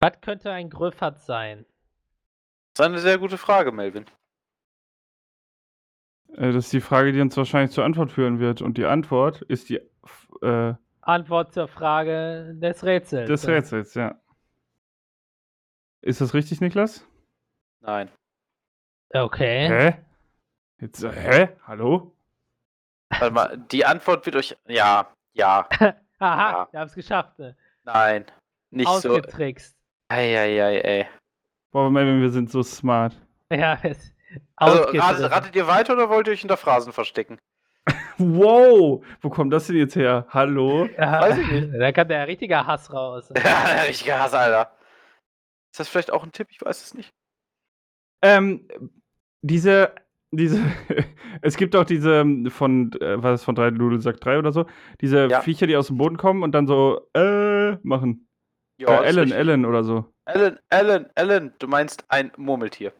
Was könnte ein Gröfatz sein? Das ist eine sehr gute Frage, Melvin. Äh, das ist die Frage, die uns wahrscheinlich zur Antwort führen wird. Und die Antwort ist die äh, Antwort zur Frage des Rätsels. des Rätsels, ja. Ist das richtig, Niklas? Nein. Okay. Hä? Jetzt, äh, hä? Hallo? Warte mal, die Antwort wird euch. Ja, ja, [LAUGHS] Aha, Ja. wir haben es geschafft. Ne? nein. Nicht so. Ausgetrickst. Eieiei, ey. Boah, Melvin, wir sind so smart. Ja, es- Also, ratet, ratet ihr weiter oder wollt ihr euch hinter Phrasen verstecken? [LAUGHS] Wow! Wo kommt das denn jetzt her? Hallo? Ja, weiß ich nicht. Da kann der richtige Hass raus. [LAUGHS] Ja, der richtige Hass, Alter. Ist das vielleicht auch ein Tipp? Ich weiß es nicht. Ähm, diese, diese, [LAUGHS] es gibt auch diese ähm, von, äh, was ist von 3 Dudelsack 3 oder so, diese Ja. Viecher, die aus dem Boden kommen und dann so, äh, machen. Ja, äh, Ellen. Ellen oder so. Ellen, Ellen, Ellen. Du meinst ein Murmeltier.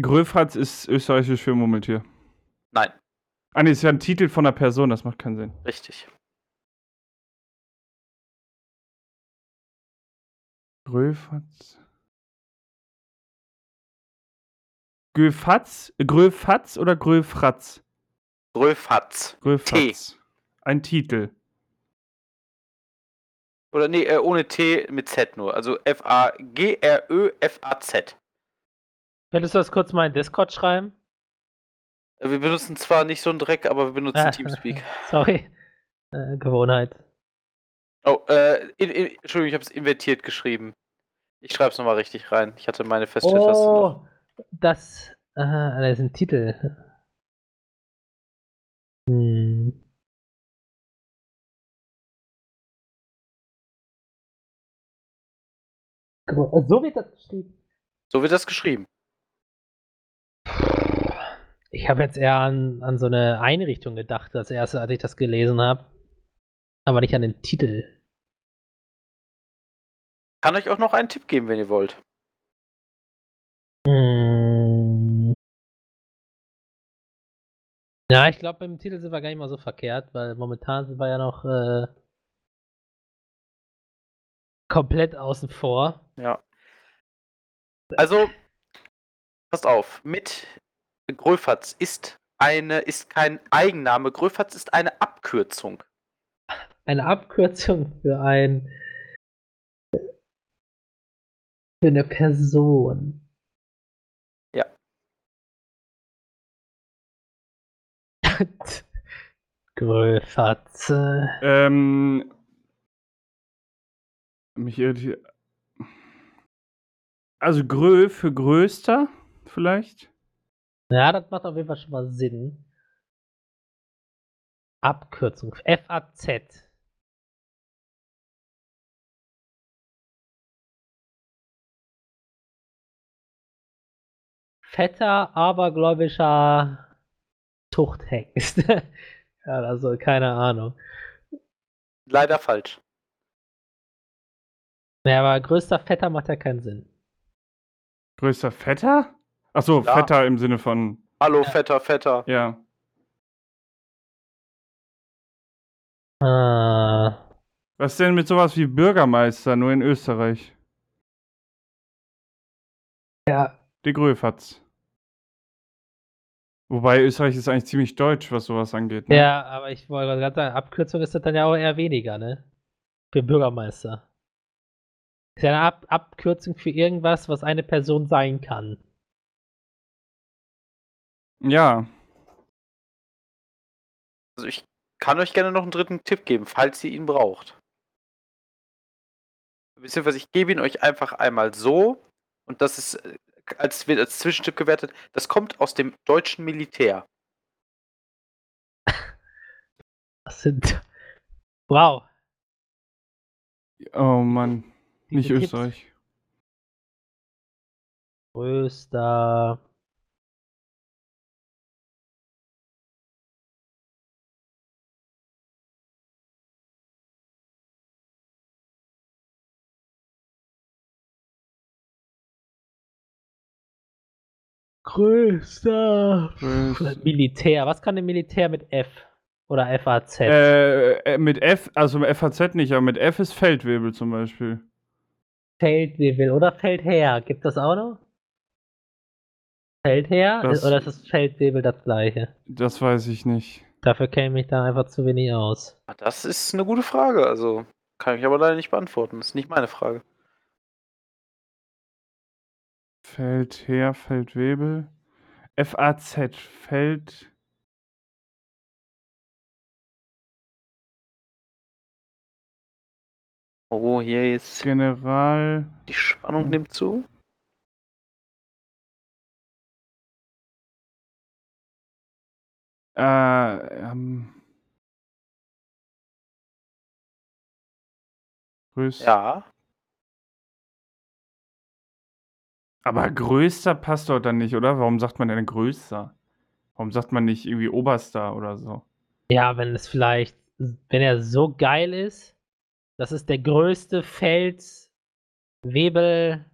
Gröfratz ist österreichisch für Murmeltier. Nein, Ah, nee, ist ja ein Titel von einer Person, das macht keinen Sinn. richtig. Gröfatz. Gröfatz? Gröfatz oder Gröfratz? Gröfatz. Gröfatz. Ein Titel. Oder nee, äh, ohne T mit Z nur. Also F-A-G-R-Ö-F-A-Z. Könntest du das kurz mal in Discord schreiben? Äh, Wir benutzen zwar nicht so einen Dreck, aber wir benutzen Teamspeak. [LAUGHS] Sorry. Äh, Gewohnheit. Oh, äh, in, in, Entschuldigung, ich habe es invertiert geschrieben. Ich schreibe es nochmal richtig rein. Ich hatte meine Feststelltaste noch. Oh, das, aha, das ist ein Titel. Hm. So wird das geschrieben. So wird das geschrieben. Ich habe jetzt eher an, an so eine Einrichtung gedacht, als erstes, als ich das gelesen habe. Aber nicht an den Titel. Kann euch auch noch einen Tipp geben, wenn ihr wollt. Hm. Ja, ich glaube, beim Titel sind wir gar nicht mal so verkehrt, weil momentan sind wir ja noch äh, komplett außen vor. Ja. Also, passt auf, mit Gröfatz ist eine, ist kein Eigenname, Gröfatz ist eine Abkürzung. Eine Abkürzung für ein für eine Person. Ja. [LAUGHS] Gröfatze. Ähm, mich irritiert. Also Grö für größter, vielleicht? Ja, das macht auf jeden Fall schon mal Sinn. Abkürzung. FAZ. Fetter, abergläubischer Zuchthengst. [LAUGHS] ja, also keine Ahnung. Leider falsch. Ja, aber größter Vetter macht ja keinen Sinn. Größter Vetter? Achso, Ja. Vetter im Sinne von. Hallo, Ja. Vetter, Vetter. Ja. Ah, Was denn mit sowas wie Bürgermeister, nur in Österreich? ja, Die Gröfatz. Wobei Österreich ist eigentlich ziemlich deutsch, was sowas angeht. Ne? ja, aber ich wollte gerade sagen, Abkürzung ist das dann ja auch eher weniger, ne? Für Bürgermeister. Ist ja eine Ab Abkürzung für irgendwas, was eine Person sein kann. Ja. Also ich kann euch gerne noch einen dritten Tipp geben, falls ihr ihn braucht. Beziehungsweise ich gebe ihn euch einfach einmal so und das ist äh, als wird als Zwischentipp gewertet. Das kommt aus dem deutschen Militär. [LAUGHS] Das sind. Wow. Oh Mann. Diese Nicht Tipps. Österreich. Größter. Größter. Größ- Militär. Was kann denn Militär mit F? Oder FAZ? Äh, äh, mit F, also mit FAZ nicht, aber mit F ist Feldwebel zum Beispiel. Feldwebel oder Feldherr. Gibt das auch noch? Feldherr? Das- oder ist das Feldwebel das gleiche? Das weiß ich nicht. Dafür kenne ich mich da einfach zu wenig aus. Ah, Das ist eine gute Frage. Also kann ich aber leider nicht beantworten. Das ist nicht meine Frage. Feldherr, Feldwebel. FAZ, Feld. Oh, hier jetzt General. die Spannung nimmt zu. Äh, ähm. Größ Ja. Aber größter passt doch dann nicht, oder? Warum sagt man denn größter? Warum sagt man nicht irgendwie oberster oder so? Ja, wenn es vielleicht, wenn er so geil ist, das ist der größte Feldwebel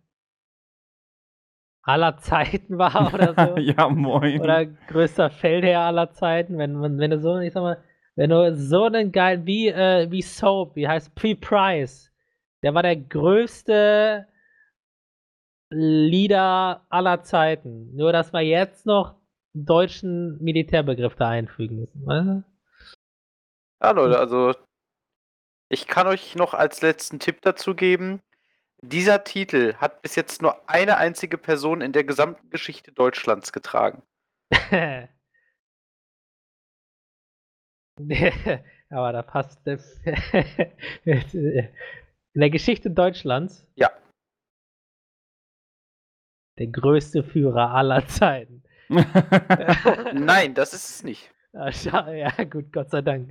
aller Zeiten war [LAUGHS] oder so. ja, moin. Oder größter Feldherr aller Zeiten, wenn man, wenn du so, ich sag mal, wenn du so einen geilen, wie, äh, wie Soap, wie heißt Pre-Price, der war der größte Leader aller Zeiten. Nur, dass wir jetzt noch einen deutschen Militärbegriff da einfügen müssen, weißt du? Ja, Leute, also ich kann euch noch als letzten Tipp dazu geben. Dieser Titel hat bis jetzt nur eine einzige Person in der gesamten Geschichte Deutschlands getragen. [LAUGHS] Aber da passt das. [LAUGHS] In der Geschichte Deutschlands. Ja. Der größte Führer aller Zeiten. [LAUGHS] Nein, das ist es nicht. Ah, Ja, gut, Gott sei Dank.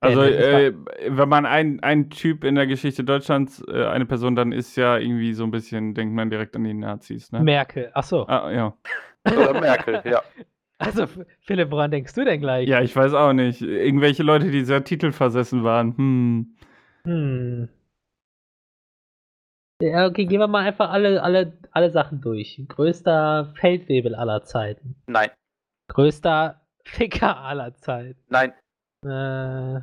Also, äh, wenn man ein, ein Typ in der Geschichte Deutschlands, äh, eine Person, dann ist ja irgendwie so ein bisschen, denkt man direkt an die Nazis, ne? Merkel, ach so. Ah, ja. Oder Merkel, ja. [LAUGHS] Also, Philipp, woran denkst du denn gleich? Ja, ich weiß auch nicht. Irgendwelche Leute, die sehr titelversessen waren. Hm. Hm. Ja, okay, gehen wir mal einfach alle, alle, alle Sachen durch. Größter Feldwebel aller Zeiten. Nein. Größter Ficker aller Zeiten. Nein. Äh,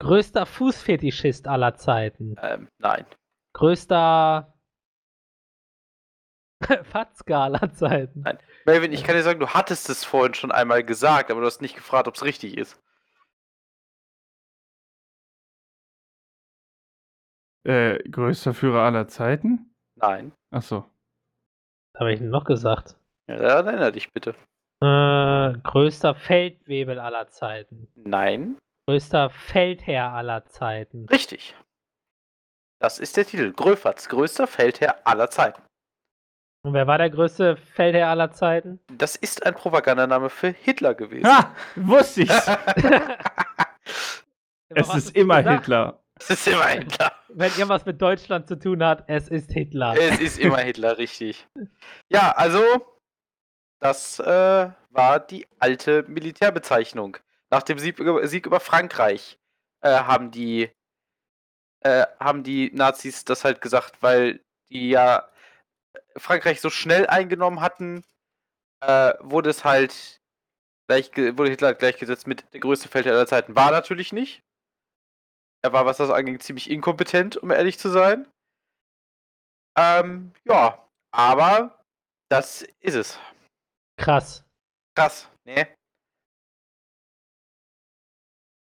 größter Fußfetischist aller Zeiten. Ähm, nein. Größter [LAUGHS] Fatzka aller Zeiten. Nein. Melvin, ich kann dir sagen, du hattest es vorhin schon einmal gesagt, aber du hast nicht gefragt, ob es richtig ist. Äh, größter Führer aller Zeiten? Nein. Achso. Was habe ich denn noch gesagt? Ja, erinnere dich bitte. Äh, größter Feldwebel aller Zeiten. Nein. Größter Feldherr aller Zeiten. Richtig. Das ist der Titel. Gröfatz, größter Feldherr aller Zeiten. Und wer war der größte Feldherr aller Zeiten? Das ist ein Propagandaname für Hitler gewesen. Ha! Wusste ich's! [LAUGHS] es ist immer gesagt? Hitler. Es ist immer Hitler. Wenn irgendwas mit Deutschland zu tun hat, es ist Hitler. Es ist immer Hitler, richtig. Ja, also, das äh, war die alte Militärbezeichnung. Nach dem Sieg über, Frankreich äh, haben die äh, haben die Nazis das halt gesagt, weil die ja Frankreich so schnell eingenommen hatten, äh, wurde es halt gleich, wurde Hitler gleichgesetzt mit der größte Feldherr aller Zeiten. War natürlich nicht. Er war, was das angeht, ziemlich inkompetent, um ehrlich zu sein. Ähm, ja, aber das ist es. Krass. Krass, ne?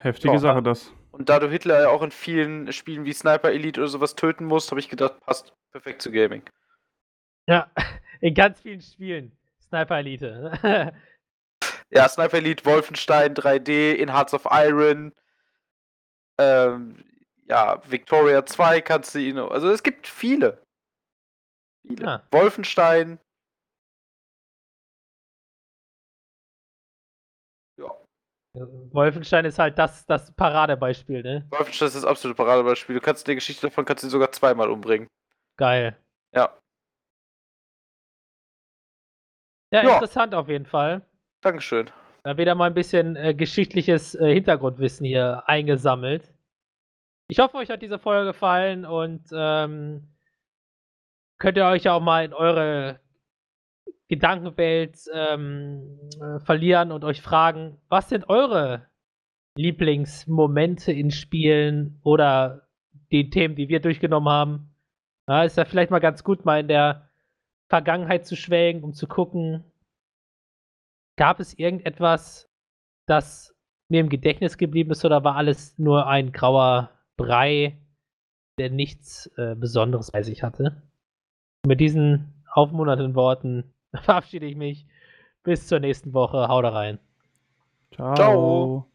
Heftige Ja. Sache, das. Und da du Hitler ja auch in vielen Spielen wie Sniper Elite oder sowas töten musst, habe ich gedacht, passt perfekt zu Gaming. Ja, [LAUGHS] in ganz vielen Spielen. Sniper Elite. [LAUGHS] Ja, Sniper Elite, Wolfenstein 3D, in Hearts of Iron, ähm, ja, Victoria 2 kannst du ihn, also es gibt viele. Viele. Ja. Wolfenstein. Wolfenstein ist halt das, das Paradebeispiel, ne? Wolfenstein ist das absolute Paradebeispiel. Du kannst die Geschichte davon kannst du sogar zweimal umbringen. Geil. Ja. Ja, Ja. interessant auf jeden Fall. Dankeschön. Da wieder mal ein bisschen äh, geschichtliches äh, Hintergrundwissen hier eingesammelt. Ich hoffe, euch hat diese Folge gefallen und ähm, könnt ihr euch ja auch mal in eure Gedankenwelt ähm, äh, verlieren und euch fragen, was sind eure Lieblingsmomente in Spielen oder die Themen, die wir durchgenommen haben. Ja, ist ja vielleicht mal ganz gut, mal in der Vergangenheit zu schwelgen, um zu gucken, gab es irgendetwas, das mir im Gedächtnis geblieben ist oder war alles nur ein grauer Brei, der nichts äh, Besonderes bei sich hatte? Mit diesen aufmunternden Worten [LAUGHS] verabschiede ich mich. Bis zur nächsten Woche. Haut rein. Ciao. Ciao.